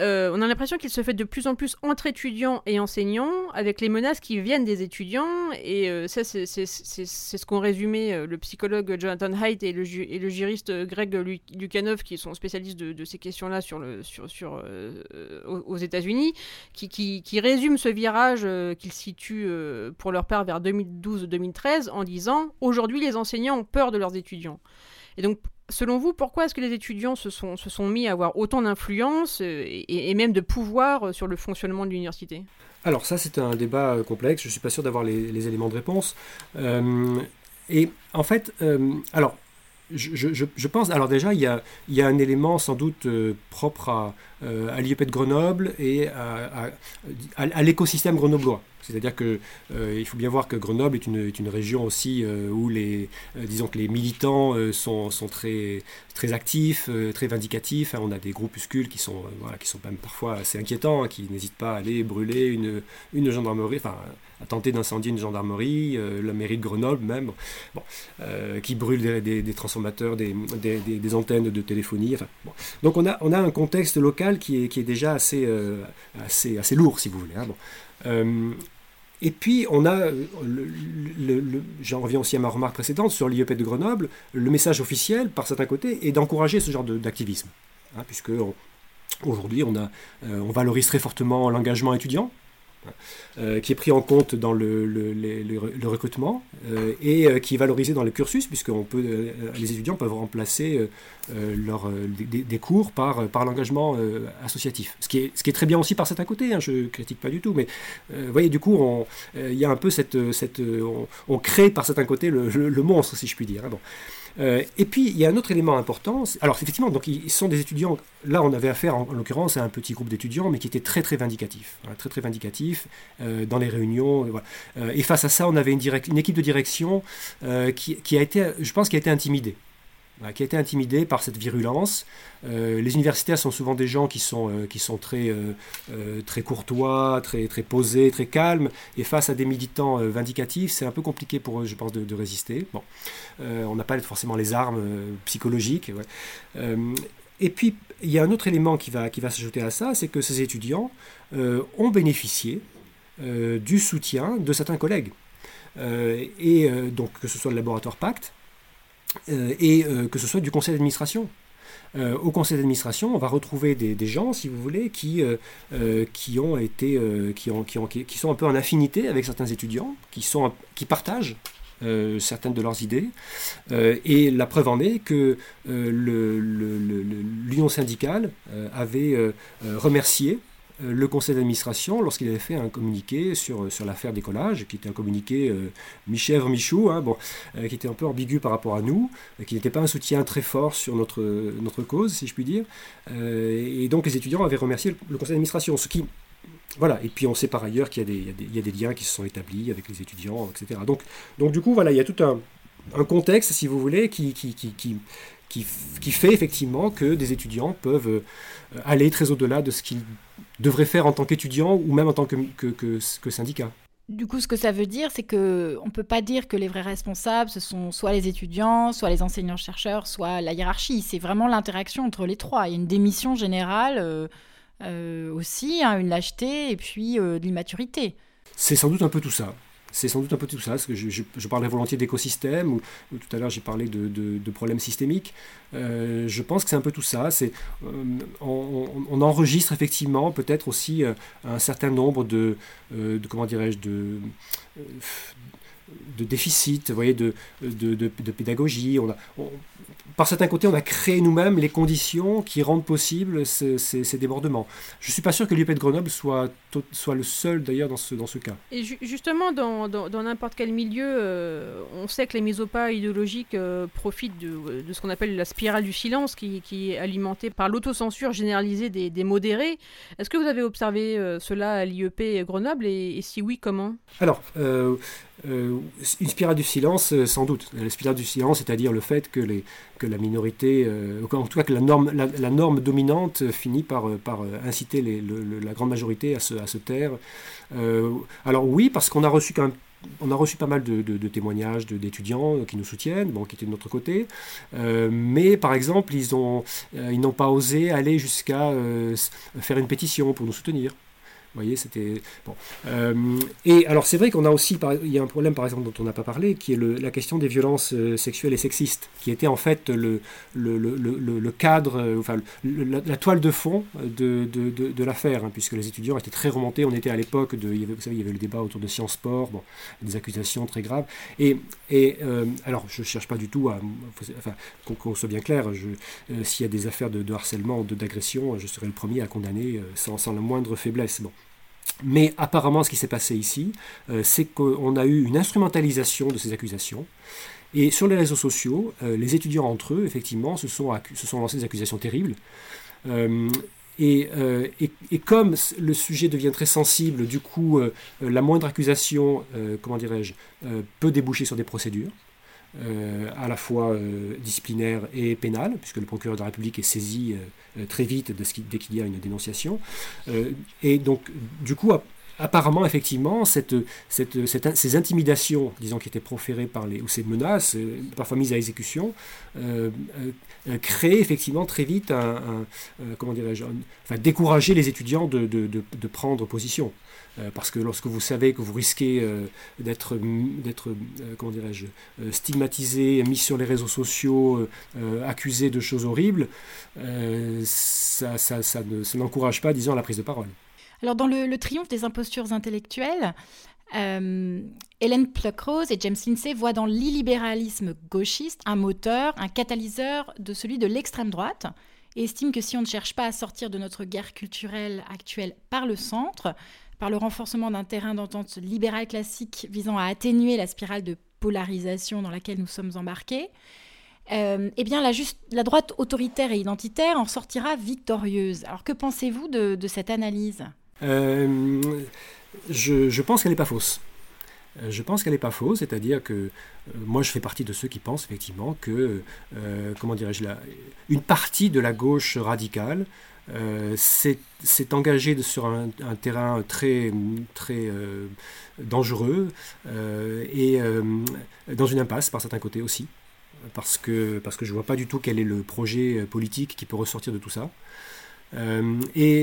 euh, on a l'impression qu'il se fait de plus en plus entre étudiants et enseignants, avec les menaces qui viennent des étudiants. Et euh, ça, c'est ce qu'ont résumé euh, le psychologue Jonathan Haidt et le, juriste Greg Lukanov, qui sont spécialistes de, ces questions-là sur aux États-Unis, qui, qui, qui, résument ce virage qu'ils situent pour leur part vers 2012-2013 en disant Aujourd'hui, les enseignants ont peur de leurs étudiants. Et donc, Selon vous, pourquoi est-ce que les étudiants se sont, mis à avoir autant d'influence euh, et, même de pouvoir euh, sur le fonctionnement de l'université? Alors ça, c'est un débat euh, complexe. Je ne suis pas sûr d'avoir les, éléments de réponse. et en fait, alors, je, pense, alors déjà, il y a, un élément sans doute propre à, l'IEP de Grenoble et à l'écosystème grenoblois. C'est-à-dire que euh, il faut bien voir que Grenoble est une, région aussi euh, où les, euh, disons que les militants sont, sont, très, très actifs, très vindicatifs. Hein, on a des groupuscules qui sont, voilà, qui sont même parfois assez inquiétants, hein, qui n'hésitent pas à aller brûler une, gendarmerie, enfin à tenter d'incendier une gendarmerie, la mairie de Grenoble même, bon, qui brûle des, transformateurs, des, antennes de téléphonie. Donc on a, on a un contexte local qui est, qui est déjà assez, assez, assez lourd, si vous voulez. Hein. Et puis, on a, le, j'en reviens aussi à ma remarque précédente sur l'IEP de Grenoble, le message officiel, par certains côtés, est d'encourager ce genre d'activisme. Hein, puisque aujourd'hui, euh, on valorise très fortement l'engagement étudiant, euh, qui est pris en compte dans le, recrutement euh, et euh, qui est valorisé dans le cursus, puisque les étudiants peuvent remplacer leur, des, cours par, par l'engagement associatif. Ce qui, est, ce qui est très bien aussi par certains côtés, hein, je ne critique pas du tout, mais vous voyez, du coup, il y a un peu cette on, crée par certains côtés le, monstre, si je puis dire. Hein, bon. Euh, et puis, il y a un autre élément important. Alors, effectivement, donc, ils sont des étudiants. Là, on avait affaire, en, l'occurrence, à un petit groupe d'étudiants, mais qui était très, très vindicatif. Hein, très, très vindicatif euh, dans les réunions. Euh, et face à ça, on avait une, une équipe de direction qui, qui, a été, je pense, qui a été intimidée qui a été intimidé par cette virulence. Euh, les universitaires sont souvent des gens qui sont, euh, qui sont très, euh, très courtois, très, très posés, très calmes, et face à des militants vindicatifs, c'est un peu compliqué pour eux, je pense, de, résister. Bon. on n'a pas forcément les armes psychologiques. et puis, il y a un autre élément qui va, qui va s'ajouter à ça, c'est que ces étudiants ont bénéficié du soutien de certains collègues. et donc, que ce soit le laboratoire Pacte, euh, et euh, que ce soit du conseil d'administration. Euh, au conseil d'administration, on va retrouver des, gens, si vous voulez, qui, qui ont été, qui, ont, qui, ont, qui, sont un peu en affinité avec certains étudiants, qui, sont, qui partagent certaines de leurs idées. et la preuve en est que l'Union syndicale avait remercié euh, le conseil d'administration lorsqu'il avait fait un communiqué sur, sur l'affaire décollage, qui était un communiqué euh, mi-chèvre, hein, bon, euh, qui était un peu ambigu par rapport à nous, qui n'était pas un soutien très fort sur notre, notre cause, si je puis dire. et donc les étudiants avaient remercié le, conseil d'administration, ce qui... Voilà, et puis on sait par ailleurs qu'il y, y, a des liens qui se sont établis avec les étudiants, etc. Donc, donc du coup, voilà, il y a tout un, un contexte, si vous voulez, qui, qui, qui qui, qui, fait effectivement que des étudiants peuvent aller très au-delà de ce qu'ils devrait faire en tant qu'étudiant ou même en tant que, que, que, syndicat. Du coup, ce que ça veut dire, c'est que on peut pas dire que les vrais responsables, ce sont soit les étudiants, soit les enseignants-chercheurs, soit la hiérarchie. C'est vraiment l'interaction entre les trois. Il y a une démission générale euh, euh, aussi, hein, une lâcheté et puis euh, de l'immaturité. C'est sans doute un peu tout ça. C'est sans doute un peu tout ça, parce que je, je, parlais volontiers d'écosystème, ou, tout à l'heure j'ai parlé de, problèmes systémiques. je pense que c'est un peu tout ça. C'est, on, enregistre effectivement peut-être aussi un certain nombre de, de comment dirais-je, de, de déficit, vous voyez, de, de, de, pédagogie. On a, par certains côtés, on a créé nous-mêmes les conditions qui rendent possible ces, ces, débordements. Je ne suis pas sûr que l'UP de Grenoble soit, soit le seul d'ailleurs dans ce, dans ce cas. Et justement, dans, dans, n'importe quel milieu, euh, on sait que les misopas idéologiques euh, profitent de, de, ce qu'on appelle la spirale du silence qui, qui est alimentée par l'autocensure généralisée des, des modérés. Est-ce que vous avez observé euh, cela à l'IEP Grenoble et, et, si oui, comment? Alors, euh, une spirale du silence, euh, sans doute. La spirale du silence, c'est-à-dire le fait que, les, que la minorité, euh, en tout cas que la norme, la, norme dominante finit par, inciter la grande majorité à se, taire. alors oui, parce qu'on a reçu quand même on a reçu pas mal de, témoignages d'étudiants qui nous soutiennent, bon, qui étaient de notre côté, mais par exemple, ils n'ont pas osé aller jusqu'à faire une pétition pour nous soutenir. Vous voyez, c'était. Bon. Euh, et alors, c'est vrai qu'on a aussi. Il y a un problème, par exemple, dont on n'a pas parlé, qui est le, la question des violences euh, sexuelles et sexistes, qui était en fait le, le, le, cadre, euh, enfin, la, toile de fond de, de, de, l'affaire, hein, puisque les étudiants étaient très remontés. On était à l'époque de. vous savez, il y avait le débat autour de Sciences Sport, bon, des accusations très graves. Et, et alors, je ne cherche pas du tout à. Enfin, qu'on soit bien clair, s'il y a des affaires de, harcèlement d'agression, je serai le premier à condamner sans, sans la moindre faiblesse. Bon. Mais apparemment, ce qui s'est passé ici, euh, c'est qu'on a eu une instrumentalisation de ces accusations. Et sur les réseaux sociaux, euh, les étudiants entre eux, effectivement, se sont, lancés des accusations terribles. Euh, et, et, comme le sujet devient très sensible, du coup, la moindre accusation, comment dirais-je, peut déboucher sur des procédures. Euh, à la fois euh, disciplinaire et pénale, puisque le procureur de la République est saisi euh, très vite dès qu'il y a une dénonciation. et donc, du coup, apparemment, effectivement, ces intimidations, disons, qui étaient proférées par les, ou ces menaces, parfois mises à exécution, créent effectivement très vite un, comment dirais-je, enfin, décourager les étudiants de, de, de prendre position. Euh, parce que lorsque vous savez que vous risquez euh, d'être, d'être euh, comment dirais-je, stigmatisé, mis sur les réseaux sociaux, accusé de choses horribles, ça, ça, ça, n'encourage pas, disons, la prise de parole. Alors, dans le, triomphe des impostures intellectuelles, Hélène Pluckrose et James Lindsay voient dans l'illibéralisme gauchiste un moteur, un catalyseur de celui de l'extrême droite, et estiment que si on ne cherche pas à sortir de notre guerre culturelle actuelle par le centre, par le renforcement d'un terrain d'entente libéral classique visant à atténuer la spirale de polarisation dans laquelle nous sommes embarqués, euh, eh bien la, droite autoritaire et identitaire en sortira victorieuse. Alors que pensez-vous de, cette analyse? Euh, je, pense qu'elle n'est pas fausse. Euh, je pense qu'elle n'est pas fausse, c'est-à-dire que moi je fais partie de ceux qui pensent effectivement que, comment dirais-je, une partie de la gauche radicale euh, s'est engagé sur un, terrain très, très euh, dangereux euh, et dans une impasse par certains côtés aussi, parce que, parce que je ne vois pas du tout quel est le projet politique qui peut ressortir de tout ça. Et,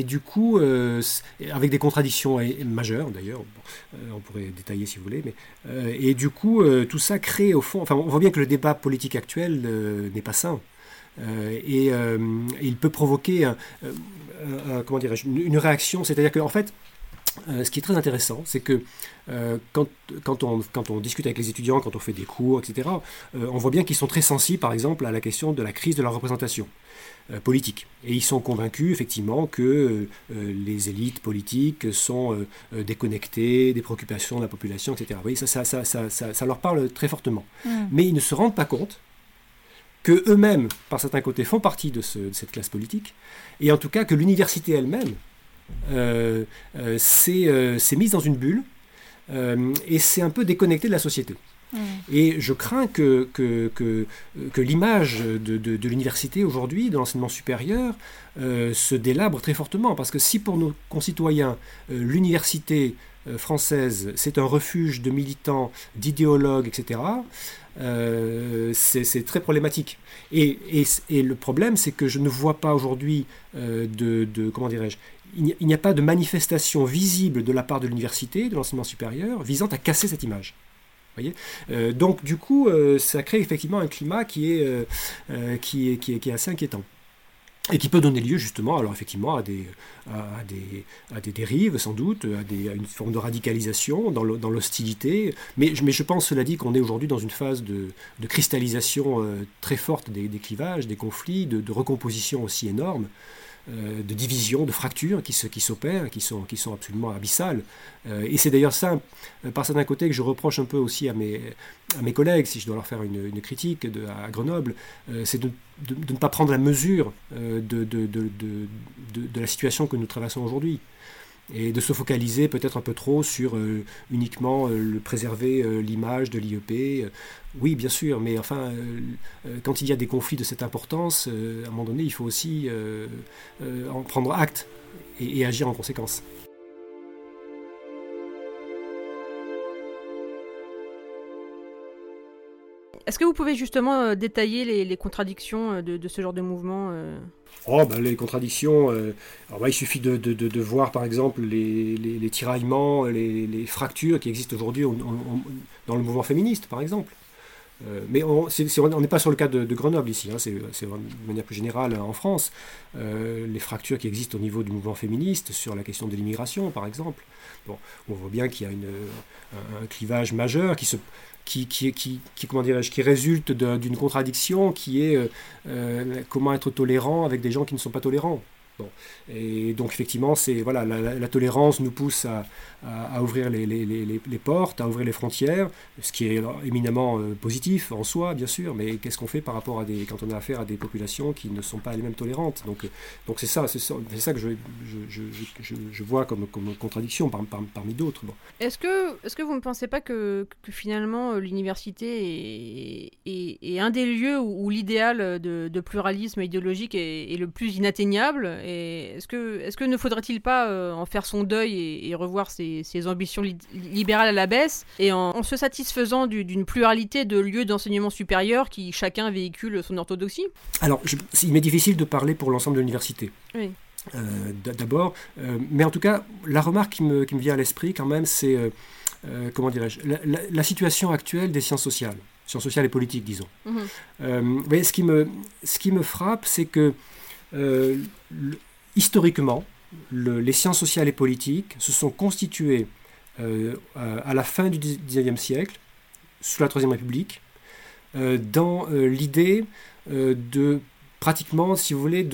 et, du coup, avec des contradictions majeures d'ailleurs, on pourrait détailler si vous voulez, mais et du coup, tout ça crée au fond, enfin, on voit bien que le débat politique actuel n'est pas sain. Euh, et, euh, il peut provoquer comment une, réaction, c'est-à-dire qu'en fait, euh, ce qui est très intéressant, c'est que quand, quand, on, quand, on, discute avec les étudiants, quand on fait des cours, etc., on voit bien qu'ils sont très sensibles, par exemple, à la question de la crise de la représentation politique. Et ils sont convaincus, effectivement, que les élites politiques sont déconnectées des préoccupations de la population, etc. Vous ça, ça, ça, ça, leur parle très fortement. Mmh. Mais ils ne se rendent pas compte que eux-mêmes, par certains côtés, font partie de, cette classe politique, et en tout cas que l'université elle-même euh, euh, euh, s'est mise dans une bulle et s'est un peu déconnectée de la société. Mmh. Et je crains que, que, que, que l'image de, de, l'université aujourd'hui, de l'enseignement supérieur, se délabre très fortement. Parce que si pour nos concitoyens, l'université française, c'est un refuge de militants, d'idéologues, etc., c'est très problématique. Et, le problème, c'est que je ne vois pas aujourd'hui de, comment dirais-je, il n'y a pas de manifestation visible de la part de l'université, de l'enseignement supérieur, visant à casser cette image. Euh, donc du coup, euh, ça crée effectivement un climat qui est, euh, qui, est, qui, est, assez inquiétant et qui peut donner lieu justement alors effectivement à des, dérives sans doute, à, une forme de radicalisation dans l'hostilité. Mais, je pense cela dit qu'on est aujourd'hui dans une phase de, cristallisation très forte des, des, clivages, des conflits, de, de recomposition aussi énorme. Euh, de divisions, de fractures qui, qui s'opèrent, qui sont, absolument abyssales. Euh, et c'est d'ailleurs ça, euh, par certains côtés, que je reproche un peu aussi à mes, à collègues, si je dois leur faire une, critique à Grenoble, c'est de, de, ne pas prendre la mesure de, de, la situation que nous traversons aujourd'hui et de se focaliser peut-être un peu trop sur euh, uniquement euh, le préserver euh, l'image de l'IEP. oui, bien sûr, mais enfin, quand il y a des conflits de cette importance, à un moment donné, il faut aussi en prendre acte et agir en conséquence. Est-ce que vous pouvez justement euh, détailler les, contradictions euh, de, ce genre de mouvement euh? Oh, ben, les contradictions, alors, il suffit de, voir par exemple les, tiraillements, les, fractures qui existent aujourd'hui dans le mouvement féministe par exemple. mais on n'est pas sur le cas de, Grenoble ici, hein, c'est de manière plus générale en France. les fractures qui existent au niveau du mouvement féministe sur la question de l'immigration par exemple. Bon, on voit bien qu'il y a une, un, clivage majeur qui se, qui, qui, qui, comment dirais-je, qui résulte d'une contradiction qui est euh, euh, comment être tolérant avec des gens qui ne sont pas tolérants. Et donc effectivement, c'est voilà, la, tolérance nous pousse à, ouvrir les, portes, à ouvrir les frontières, ce qui est éminemment euh, positif en soi, bien sûr. Mais qu'est-ce qu'on fait par rapport à des quand on a affaire à des populations qui ne sont pas les mêmes tolérantes? Donc donc c'est ça, c'est ça, que je, vois comme, contradiction parmi d'autres. Est-ce que est-ce que vous ne pensez pas que, finalement euh, l'université est, un des lieux où, l'idéal de, pluralisme idéologique est le plus inatteignable? Est-ce que, est que ne faudrait-il pas euh, en faire son deuil et, revoir ses, ambitions libérales à la baisse et en, se satisfaisant d'une pluralité de lieux d'enseignement supérieur qui chacun véhicule son orthodoxie? Alors, il m'est difficile de parler pour l'ensemble de l'université. Oui. Euh, d'abord, euh, mais en tout cas, la remarque qui me, qui me vient à l'esprit quand même, c'est comment dirais-je, la, situation actuelle des sciences sociales, sciences sociales et politiques, disons. Mhm. ce qui me, ce qui me frappe, c'est que historiquement, les sciences sociales et politiques se sont constituées euh, à la fin du XIXe siècle, sous la Troisième République, euh, dans euh, l'idée de pratiquement, si vous voulez,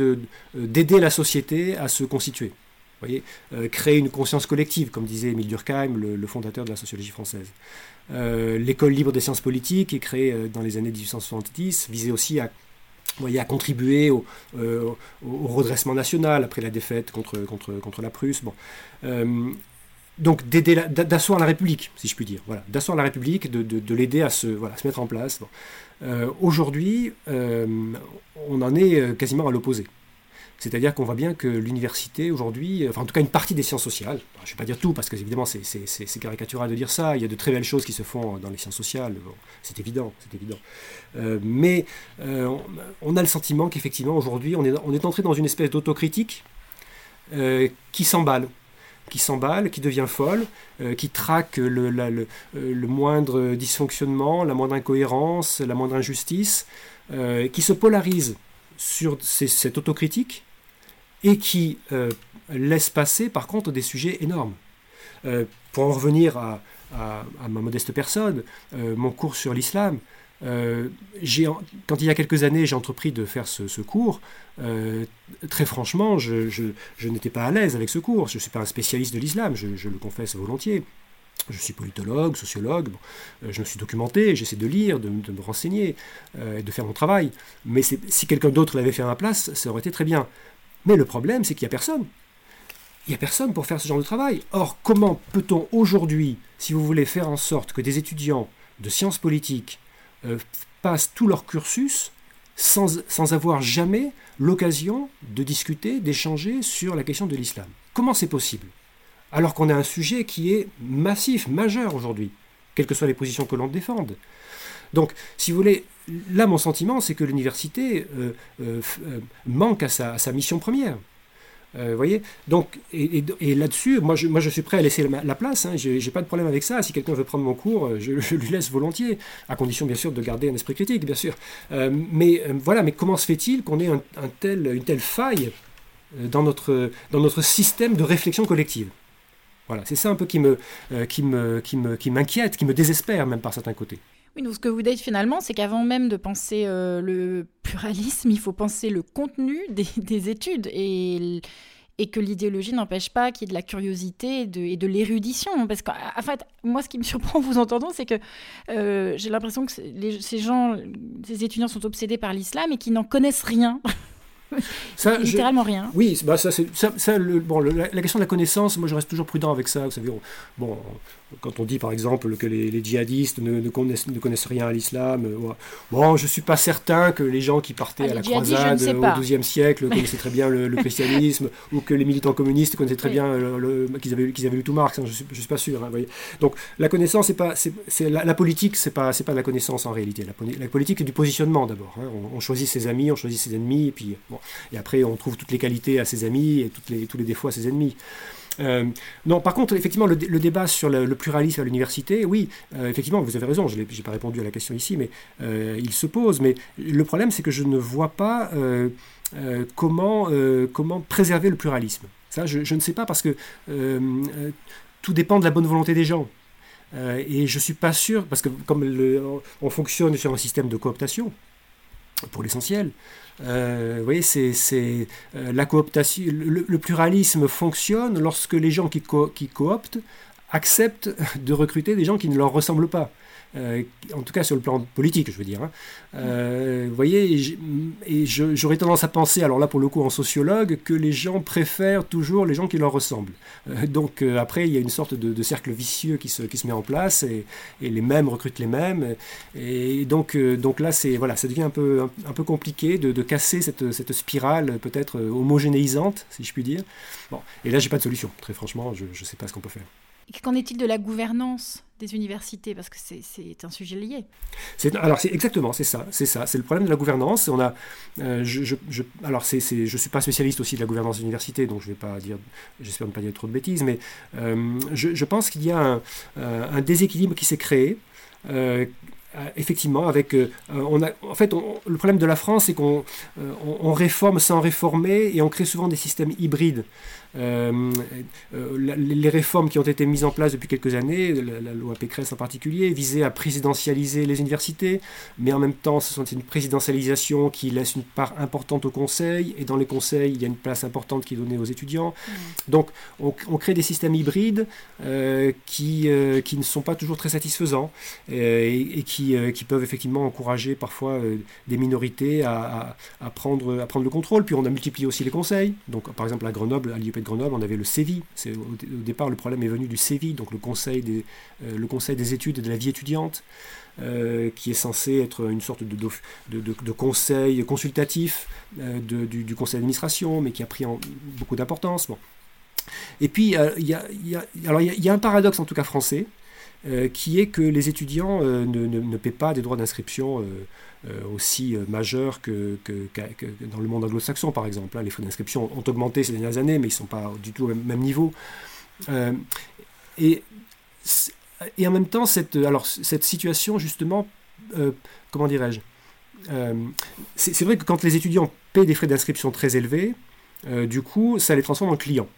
d'aider la société à se constituer. Voyez, créer une conscience collective, comme disait Émile Durkheim, le, le fondateur de la sociologie française. L'école libre des sciences politiques est créée dans les années 1870, visait aussi à voyez, a euh, au, redressement national après la défaite contre, la Prusse. Bon. Euh, donc d'asseoir la République, si je puis dire, voilà, d'asseoir la République, de, de, l'aider à se mettre en place. Euh, aujourd'hui, on en est quasiment à l'opposé. C'est-à-dire qu'on voit bien que l'université aujourd'hui, enfin en tout cas une partie des sciences sociales, je ne vais pas dire tout parce que évidemment c'est caricatural de dire ça, il y a de très belles choses qui se font dans les sciences sociales, c'est évident, c'est évident. Euh, mais euh, on a le sentiment qu'effectivement aujourd'hui on est, entré dans une espèce d'autocritique euh, qui s'emballe, qui s'emballe, qui devient folle, qui traque le, moindre dysfonctionnement, la moindre incohérence, la moindre injustice, qui se polarise sur cette autocritique et qui euh, laisse passer par contre des sujets énormes. Euh, pour en revenir à, ma modeste personne, euh, mon cours sur l'islam, quand il y a quelques années j'ai entrepris de faire ce, cours, très franchement, je, n'étais pas à l'aise avec ce cours. Je ne suis pas un spécialiste de l'islam, je, le confesse volontiers. Je suis politologue, sociologue, je me suis documenté, j'essaie de lire, de, me renseigner, de faire mon travail. Mais si quelqu'un d'autre l'avait fait à ma place, ça aurait été très bien. Mais le problème, c'est qu'il n'y a personne. Il n'y a personne pour faire ce genre de travail. Or, comment peut-on aujourd'hui, si vous voulez faire en sorte que des étudiants de sciences politiques euh, passent tout leur cursus sans avoir jamais l'occasion de discuter, d'échanger sur la question de l'islam? Comment c'est possible? Alors qu'on a un sujet qui est massif, majeur aujourd'hui, quelles que soient les positions que l'on défende. Donc, si vous voulez, là, mon sentiment, c'est que l'université euh, euh, euh, manque à sa, mission première. Vous voyez? Donc, et, là-dessus, moi je, suis prêt à laisser la, place, hein, j'ai pas de problème avec ça. Si quelqu'un veut prendre mon cours, je, lui laisse volontiers, à condition bien sûr de garder un esprit critique, bien sûr. mais voilà, mais comment se fait-il qu'on ait une telle faille dans notre système de réflexion collective? Voilà, c'est ça un peu qui me, qui me, qui me, qui m'inquiète, qui me désespère même par certains côtés. Oui, donc ce que vous dites finalement, c'est qu'avant même de penser euh, le pluralisme, il faut penser le contenu des, études et, et que l'idéologie n'empêche pas qu'il y ait de la curiosité et de, l'érudition. Parce qu'en fait, moi, ce qui me surprend en vous entendant, c'est que euh, j'ai l'impression que ces gens, ces étudiants sont obsédés par l'islam et qu'ils n'en connaissent rien. Ça, Littéralement rien. Oui, bah ça, c'est, ça, le, bon, la, question de la connaissance, moi je reste toujours prudent avec ça. Vous savez, bon, quand on dit par exemple que les, djihadistes ne, ne, connaissent, ne, connaissent, rien à l'islam, euh, bon, je suis pas certain que les gens qui partaient ah, à la croisade au XIIe siècle connaissaient très bien le, christianisme, ou que les militants communistes connaissaient très bien le, qu'ils avaient, lu tout Marx. Hein, je, suis, suis pas sûr. Hein, Donc la connaissance, pas, c'est, la, politique, c'est pas, c'est pas la connaissance en réalité. La, politique, c'est du positionnement d'abord. Hein. On, choisit ses amis, on choisit ses ennemis, et puis bon, et après on trouve toutes les qualités à ses amis et toutes les, tous les défauts à ses ennemis. Euh, non, par contre, effectivement, le, débat sur le, pluralisme à l'université, oui, euh, effectivement, vous avez raison, je n'ai pas répondu à la question ici, mais euh, il se pose. Mais le problème, c'est que je ne vois pas comment, comment préserver le pluralisme. Ça, je, ne sais pas parce que tout dépend de la bonne volonté des gens. et je ne suis pas sûr, parce que comme on fonctionne sur un système de cooptation, pour l'essentiel, euh, vous voyez, c'est, euh, la cooptation. Le, pluralisme fonctionne lorsque les gens qui, qui cooptent acceptent de recruter des gens qui ne leur ressemblent pas. Euh, en tout cas sur le plan politique, je veux dire. Hein. Euh, vous voyez, et j'aurais tendance à penser, alors là pour le coup en sociologue, que les gens préfèrent toujours les gens qui leur ressemblent. Euh, donc après, il y a une sorte de, cercle vicieux qui se, qui se met en place, et, les mêmes recrutent les mêmes. Et donc, donc là, voilà, ça devient un peu, un, peu compliqué de, casser cette, cette spirale peut-être homogénéisante, si je puis dire. Bon, et là, j'ai pas de solution, très franchement, je ne sais pas ce qu'on peut faire. Qu'en est-il de la gouvernance des universités? Parce que c'est un sujet lié. Alors, c'est exactement, c'est ça. C'est ça. C'est le problème de la gouvernance. On a, euh, je, alors, c'est, je suis pas spécialiste aussi de la gouvernance des universités, donc je vais pas dire, j'espère ne pas dire trop de bêtises, mais euh, je, pense qu'il y a un, euh, déséquilibre qui s'est créé. effectivement, avec, on a, en fait, le problème de la France, c'est qu'on on réforme sans réformer et on crée souvent des systèmes hybrides. Euh, euh, les réformes qui ont été mises en place depuis quelques années, la, loi Pécresse en particulier, visaient à présidentialiser les universités, mais en même temps, ce sont une présidentialisation qui laisse une part importante au conseil, et dans les conseils, il y a une place importante qui est donnée aux étudiants. Mmh. Donc, on, crée des systèmes hybrides euh, qui, qui ne sont pas toujours très satisfaisants et, qui, qui, peuvent effectivement encourager parfois des minorités à, à, prendre, à prendre le contrôle. Puis on a multiplié aussi les conseils. Donc, par exemple, à Grenoble, à l'IUP Grenoble, on avait le CEVI. Au, au, départ, le problème est venu du CEVI, donc le Conseil des, euh, le conseil des études et de la vie étudiante, euh, qui est censé être une sorte de, de, conseil consultatif euh, du, conseil d'administration, mais qui a pris beaucoup d'importance. Et puis, il y, a, y, a, un paradoxe, en tout cas français, qui est que les étudiants ne, paient pas des droits d'inscription aussi euh, majeur que, que, dans le monde anglo-saxon, par exemple. Les frais d'inscription ont augmenté ces dernières années, mais ils ne sont pas du tout au même, niveau. Euh, et, et en même temps, cette, alors, cette situation, justement, comment dirais-je C'est vrai que quand les étudiants paient des frais d'inscription très élevés, du coup, ça les transforme en clients.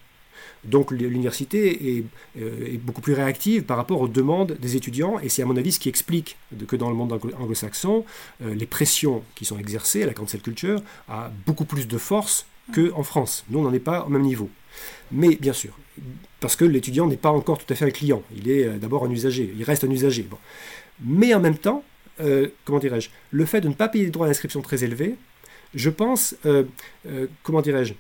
Donc l'université euh, est, beaucoup plus réactive par rapport aux demandes des étudiants, et c'est à mon avis ce qui explique que dans le monde anglo-saxon, euh, les pressions qui sont exercées à la cancel culture a beaucoup plus de force qu'en France. Nous, on n'en est pas au même niveau. Mais bien sûr, parce que l'étudiant n'est pas encore tout à fait un client, il est euh, d'abord un usager, il reste un usager. Mais en même temps, comment dirais-je, le fait de ne pas payer des droits d'inscription très élevés, je pense, comment dirais-je,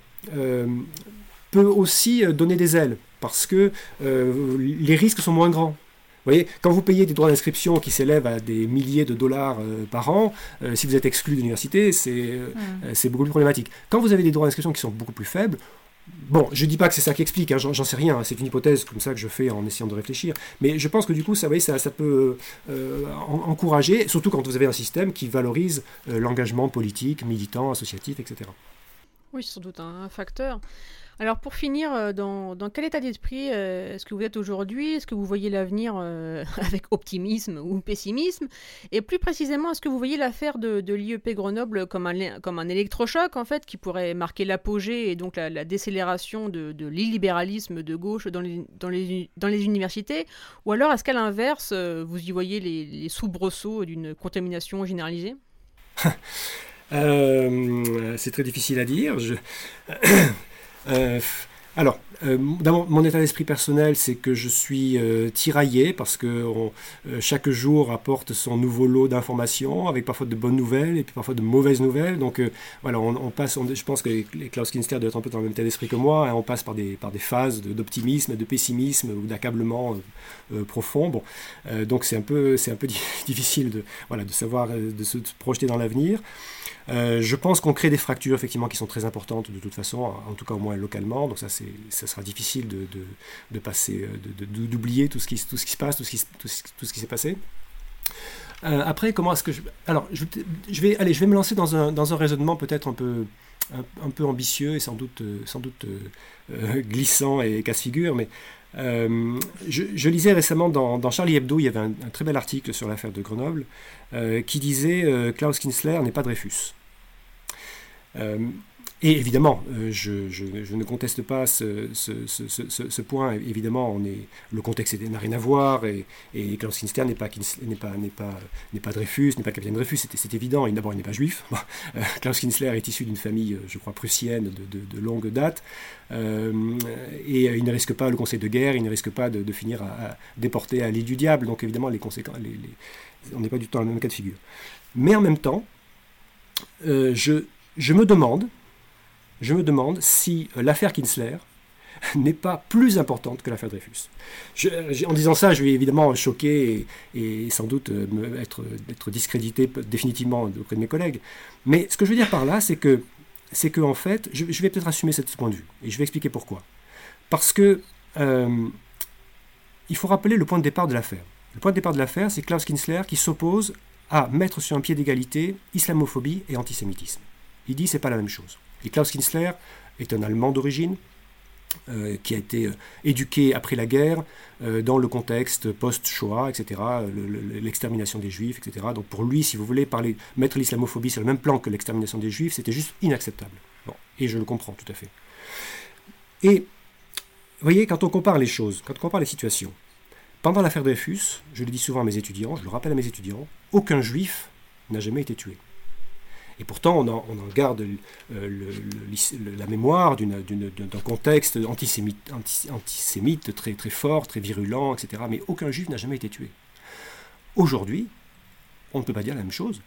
peut aussi euh, donner des ailes, parce que euh, les risques sont moins grands. Vous voyez, quand vous payez des droits d'inscription qui s'élèvent à des milliers de dollars euh, par an, si vous êtes exclu de l'université, c'est mm. c'est beaucoup plus problématique. Quand vous avez des droits d'inscription qui sont beaucoup plus faibles, Bon, je dis pas que c'est ça qui explique, hein, j'en sais rien, c'est une hypothèse comme ça que je fais en essayant de réfléchir, mais je pense que du coup, ça, ça, ça peut euh, encourager, surtout quand vous avez un système qui valorise euh, l'engagement politique, militant, associatif, etc. Oui, c'est sans doute un facteur. Alors pour finir, euh, dans, quel état d'esprit euh, est-ce que vous êtes aujourd'hui? Est-ce que vous voyez l'avenir euh, avec optimisme ou pessimisme? Et plus précisément, est-ce que vous voyez l'affaire de, l'IEP Grenoble comme un, comme un électrochoc en fait qui pourrait marquer l'apogée et donc la, décélération de, l'illibéralisme de gauche dans les, universités? Ou alors est-ce qu'à l'inverse, vous y voyez les, soubresauts d'une contamination généralisée? C'est très difficile à dire. Euh, alors, euh, mon état d'esprit personnel, c'est que je suis euh, tiraillé parce que chaque jour apporte son nouveau lot d'informations, avec parfois de bonnes nouvelles et puis parfois de mauvaises nouvelles. Donc voilà, on, passe, je pense que Klaus Kinster doit être un peu dans le même état d'esprit que moi, hein, on passe par des, par des phases d'optimisme, de, pessimisme ou d'accablement profond. Donc c'est un peu, un peu difficile de, voilà, de savoir, de se projeter dans l'avenir. Euh, je pense qu'on crée des fractures effectivement qui sont très importantes de toute façon, en tout cas au moins localement. Donc ça, c'est, ça sera difficile de, de, passer, euh, d'oublier tout ce qui, tout ce qui se passe, tout ce qui, tout ce, qui s'est passé. Euh, après, comment est-ce que je... Alors, je, je, vais, allez, je vais me lancer dans un, dans un raisonnement peut-être un peu, un, peu ambitieux et sans doute, sans doute glissant et casse-figure, mais je, lisais récemment dans, Charlie Hebdo, il y avait un, très bel article sur l'affaire de Grenoble qui disait Klaus Kinsler n'est pas Dreyfus. Euh, et évidemment, euh, je, ne conteste pas ce, point. Évidemment, le contexte n'a rien à voir et, Klaus Kinster n'est pas, n'est pas, n'est pas, n'est pas Dreyfus, n'est pas capitaine Dreyfus, c'est, évident. D'abord, il n'est pas juif. Euh, Klaus Kinsler est issu d'une famille, je crois, prussienne de, longue date. et il ne risque pas le conseil de guerre, il ne risque pas de, finir à, déporter à l'île du diable. Donc évidemment, les conséquences, les, on n'est pas du tout dans le même cas de figure. Mais en même temps, je me demande, je me demande si euh, l'affaire Kinsler n'est pas plus importante que l'affaire Dreyfus. en disant ça, je vais évidemment choquer et, sans doute euh, être, discrédité définitivement auprès de mes collègues. Mais ce que je veux dire par là, c'est que, c'est que en fait, je, vais peut-être assumer ce point de vue et je vais expliquer pourquoi. Parce que euh, il faut rappeler le point de départ de l'affaire. Le point de départ de l'affaire, c'est Klaus Kinsler qui s'oppose à mettre sur un pied d'égalité islamophobie et antisémitisme. Il dit c'est pas la même chose. Et Klaus Kinsler est un Allemand d'origine, euh, qui a été euh, éduqué après la guerre euh, dans le contexte post-Shoah, etc., l'extermination des Juifs, etc. Donc pour lui, si vous voulez mettre l'islamophobie sur le même plan que l'extermination des Juifs, c'était juste inacceptable. Bon, et je le comprends tout à fait. Et vous voyez, quand on compare les choses, quand on compare les situations, pendant l'affaire Dreyfus, je le dis souvent à mes étudiants, je le rappelle à mes étudiants, aucun Juif n'a jamais été tué. Et pourtant, on en, garde euh, la mémoire d'un contexte antisémite, très, très fort, très virulent, etc. Mais aucun juif n'a jamais été tué. Aujourd'hui, on ne peut pas dire la même chose.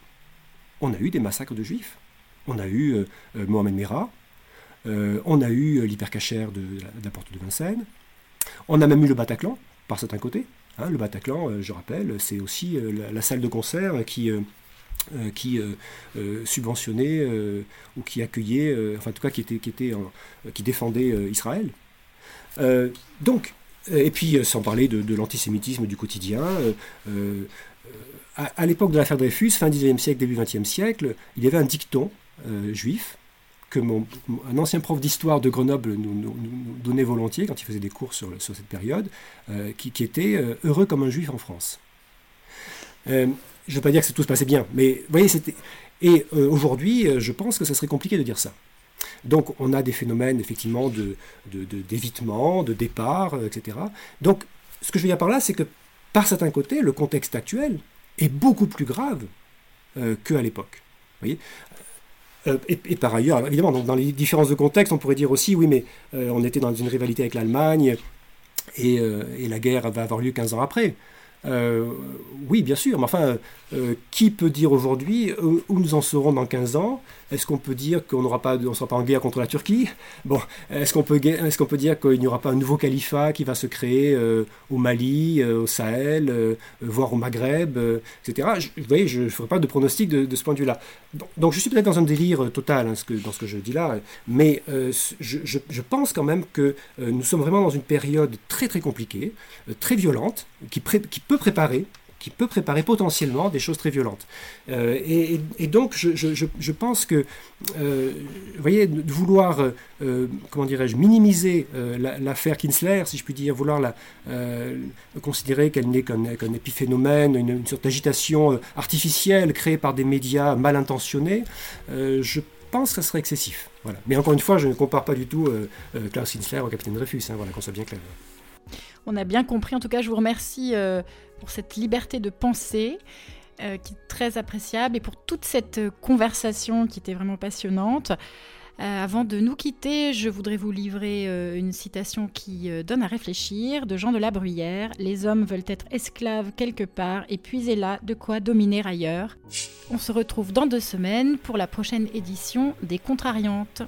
On a eu des massacres de juifs. On a eu euh, euh, Mohamed Merah, on a eu l'hypercachère de, la porte de Vincennes, on a même eu le Bataclan, par certains côtés. Hein, le Bataclan, je rappelle, c'est aussi la, salle de concert qui euh, qui euh, euh, subventionnait ou qui accueillait, enfin en tout cas qui, était, qui, était qui défendait Israël. donc, et puis sans parler de, l'antisémitisme du quotidien, à, l'époque de l'affaire Dreyfus, fin 19e siècle, début 20e siècle, il y avait un dicton juif que mon, un ancien prof d'histoire de Grenoble nous, donnait volontiers quand il faisait des cours sur, cette période, qui, était heureux comme un juif en France je ne veux pas dire que tout se passait bien, mais vous voyez, c'était. Et euh, aujourd'hui, euh, je pense que ça serait compliqué de dire ça. Donc, on a des phénomènes, effectivement, d'évitement, de, départ, euh, etc. Donc, ce que je veux dire par là, c'est que, par certains côtés, le contexte actuel est beaucoup plus grave qu'à l'époque. Voyez? Et, par ailleurs, évidemment, dans les différences de contexte, on pourrait dire aussi, oui, mais on était dans une rivalité avec l'Allemagne, et, la guerre va avoir lieu 15 ans après. Euh, oui, bien sûr, mais enfin, euh, qui peut dire aujourd'hui où nous en serons dans 15 ans? Est-ce qu'on peut dire qu'on on sera pas en guerre contre la Turquie? Bon, est-ce qu'on peut, est-ce qu'on peut dire qu'il n'y aura pas un nouveau califat qui va se créer au Mali, au Sahel, voire au Maghreb, etc. Vous voyez, je ne ferai pas de pronostic de, ce point de vue-là. Donc, je suis peut-être dans un délire total hein, dans ce que je dis là, mais je, pense quand même que nous sommes vraiment dans une période très très compliquée, très violente, qui, qui préparer qui peut préparer potentiellement des choses très violentes. Euh, et, donc, je, pense que, euh, vous voyez, de vouloir, euh, comment dirais-je, minimiser l'affaire Kinsler, si je puis dire, vouloir la, considérer qu'elle n'est qu'un épiphénomène, une, une sorte d'agitation artificielle créée par des médias mal intentionnés, je pense que ça serait excessif. Voilà. Mais encore une fois, je ne compare pas du tout Klaus Kinsler au capitaine Dreyfus, hein, voilà, qu'on soit bien clair. On a bien compris. En tout cas, je vous remercie euh, pour cette liberté de penser euh, qui est très appréciable et pour toute cette euh, conversation qui était vraiment passionnante. avant de nous quitter, je voudrais vous livrer une citation qui donne à réfléchir de Jean de la Bruyère. Les hommes veulent être esclaves quelque part et puiser là de quoi dominer ailleurs? On se retrouve dans deux semaines pour la prochaine édition des Contrariantes.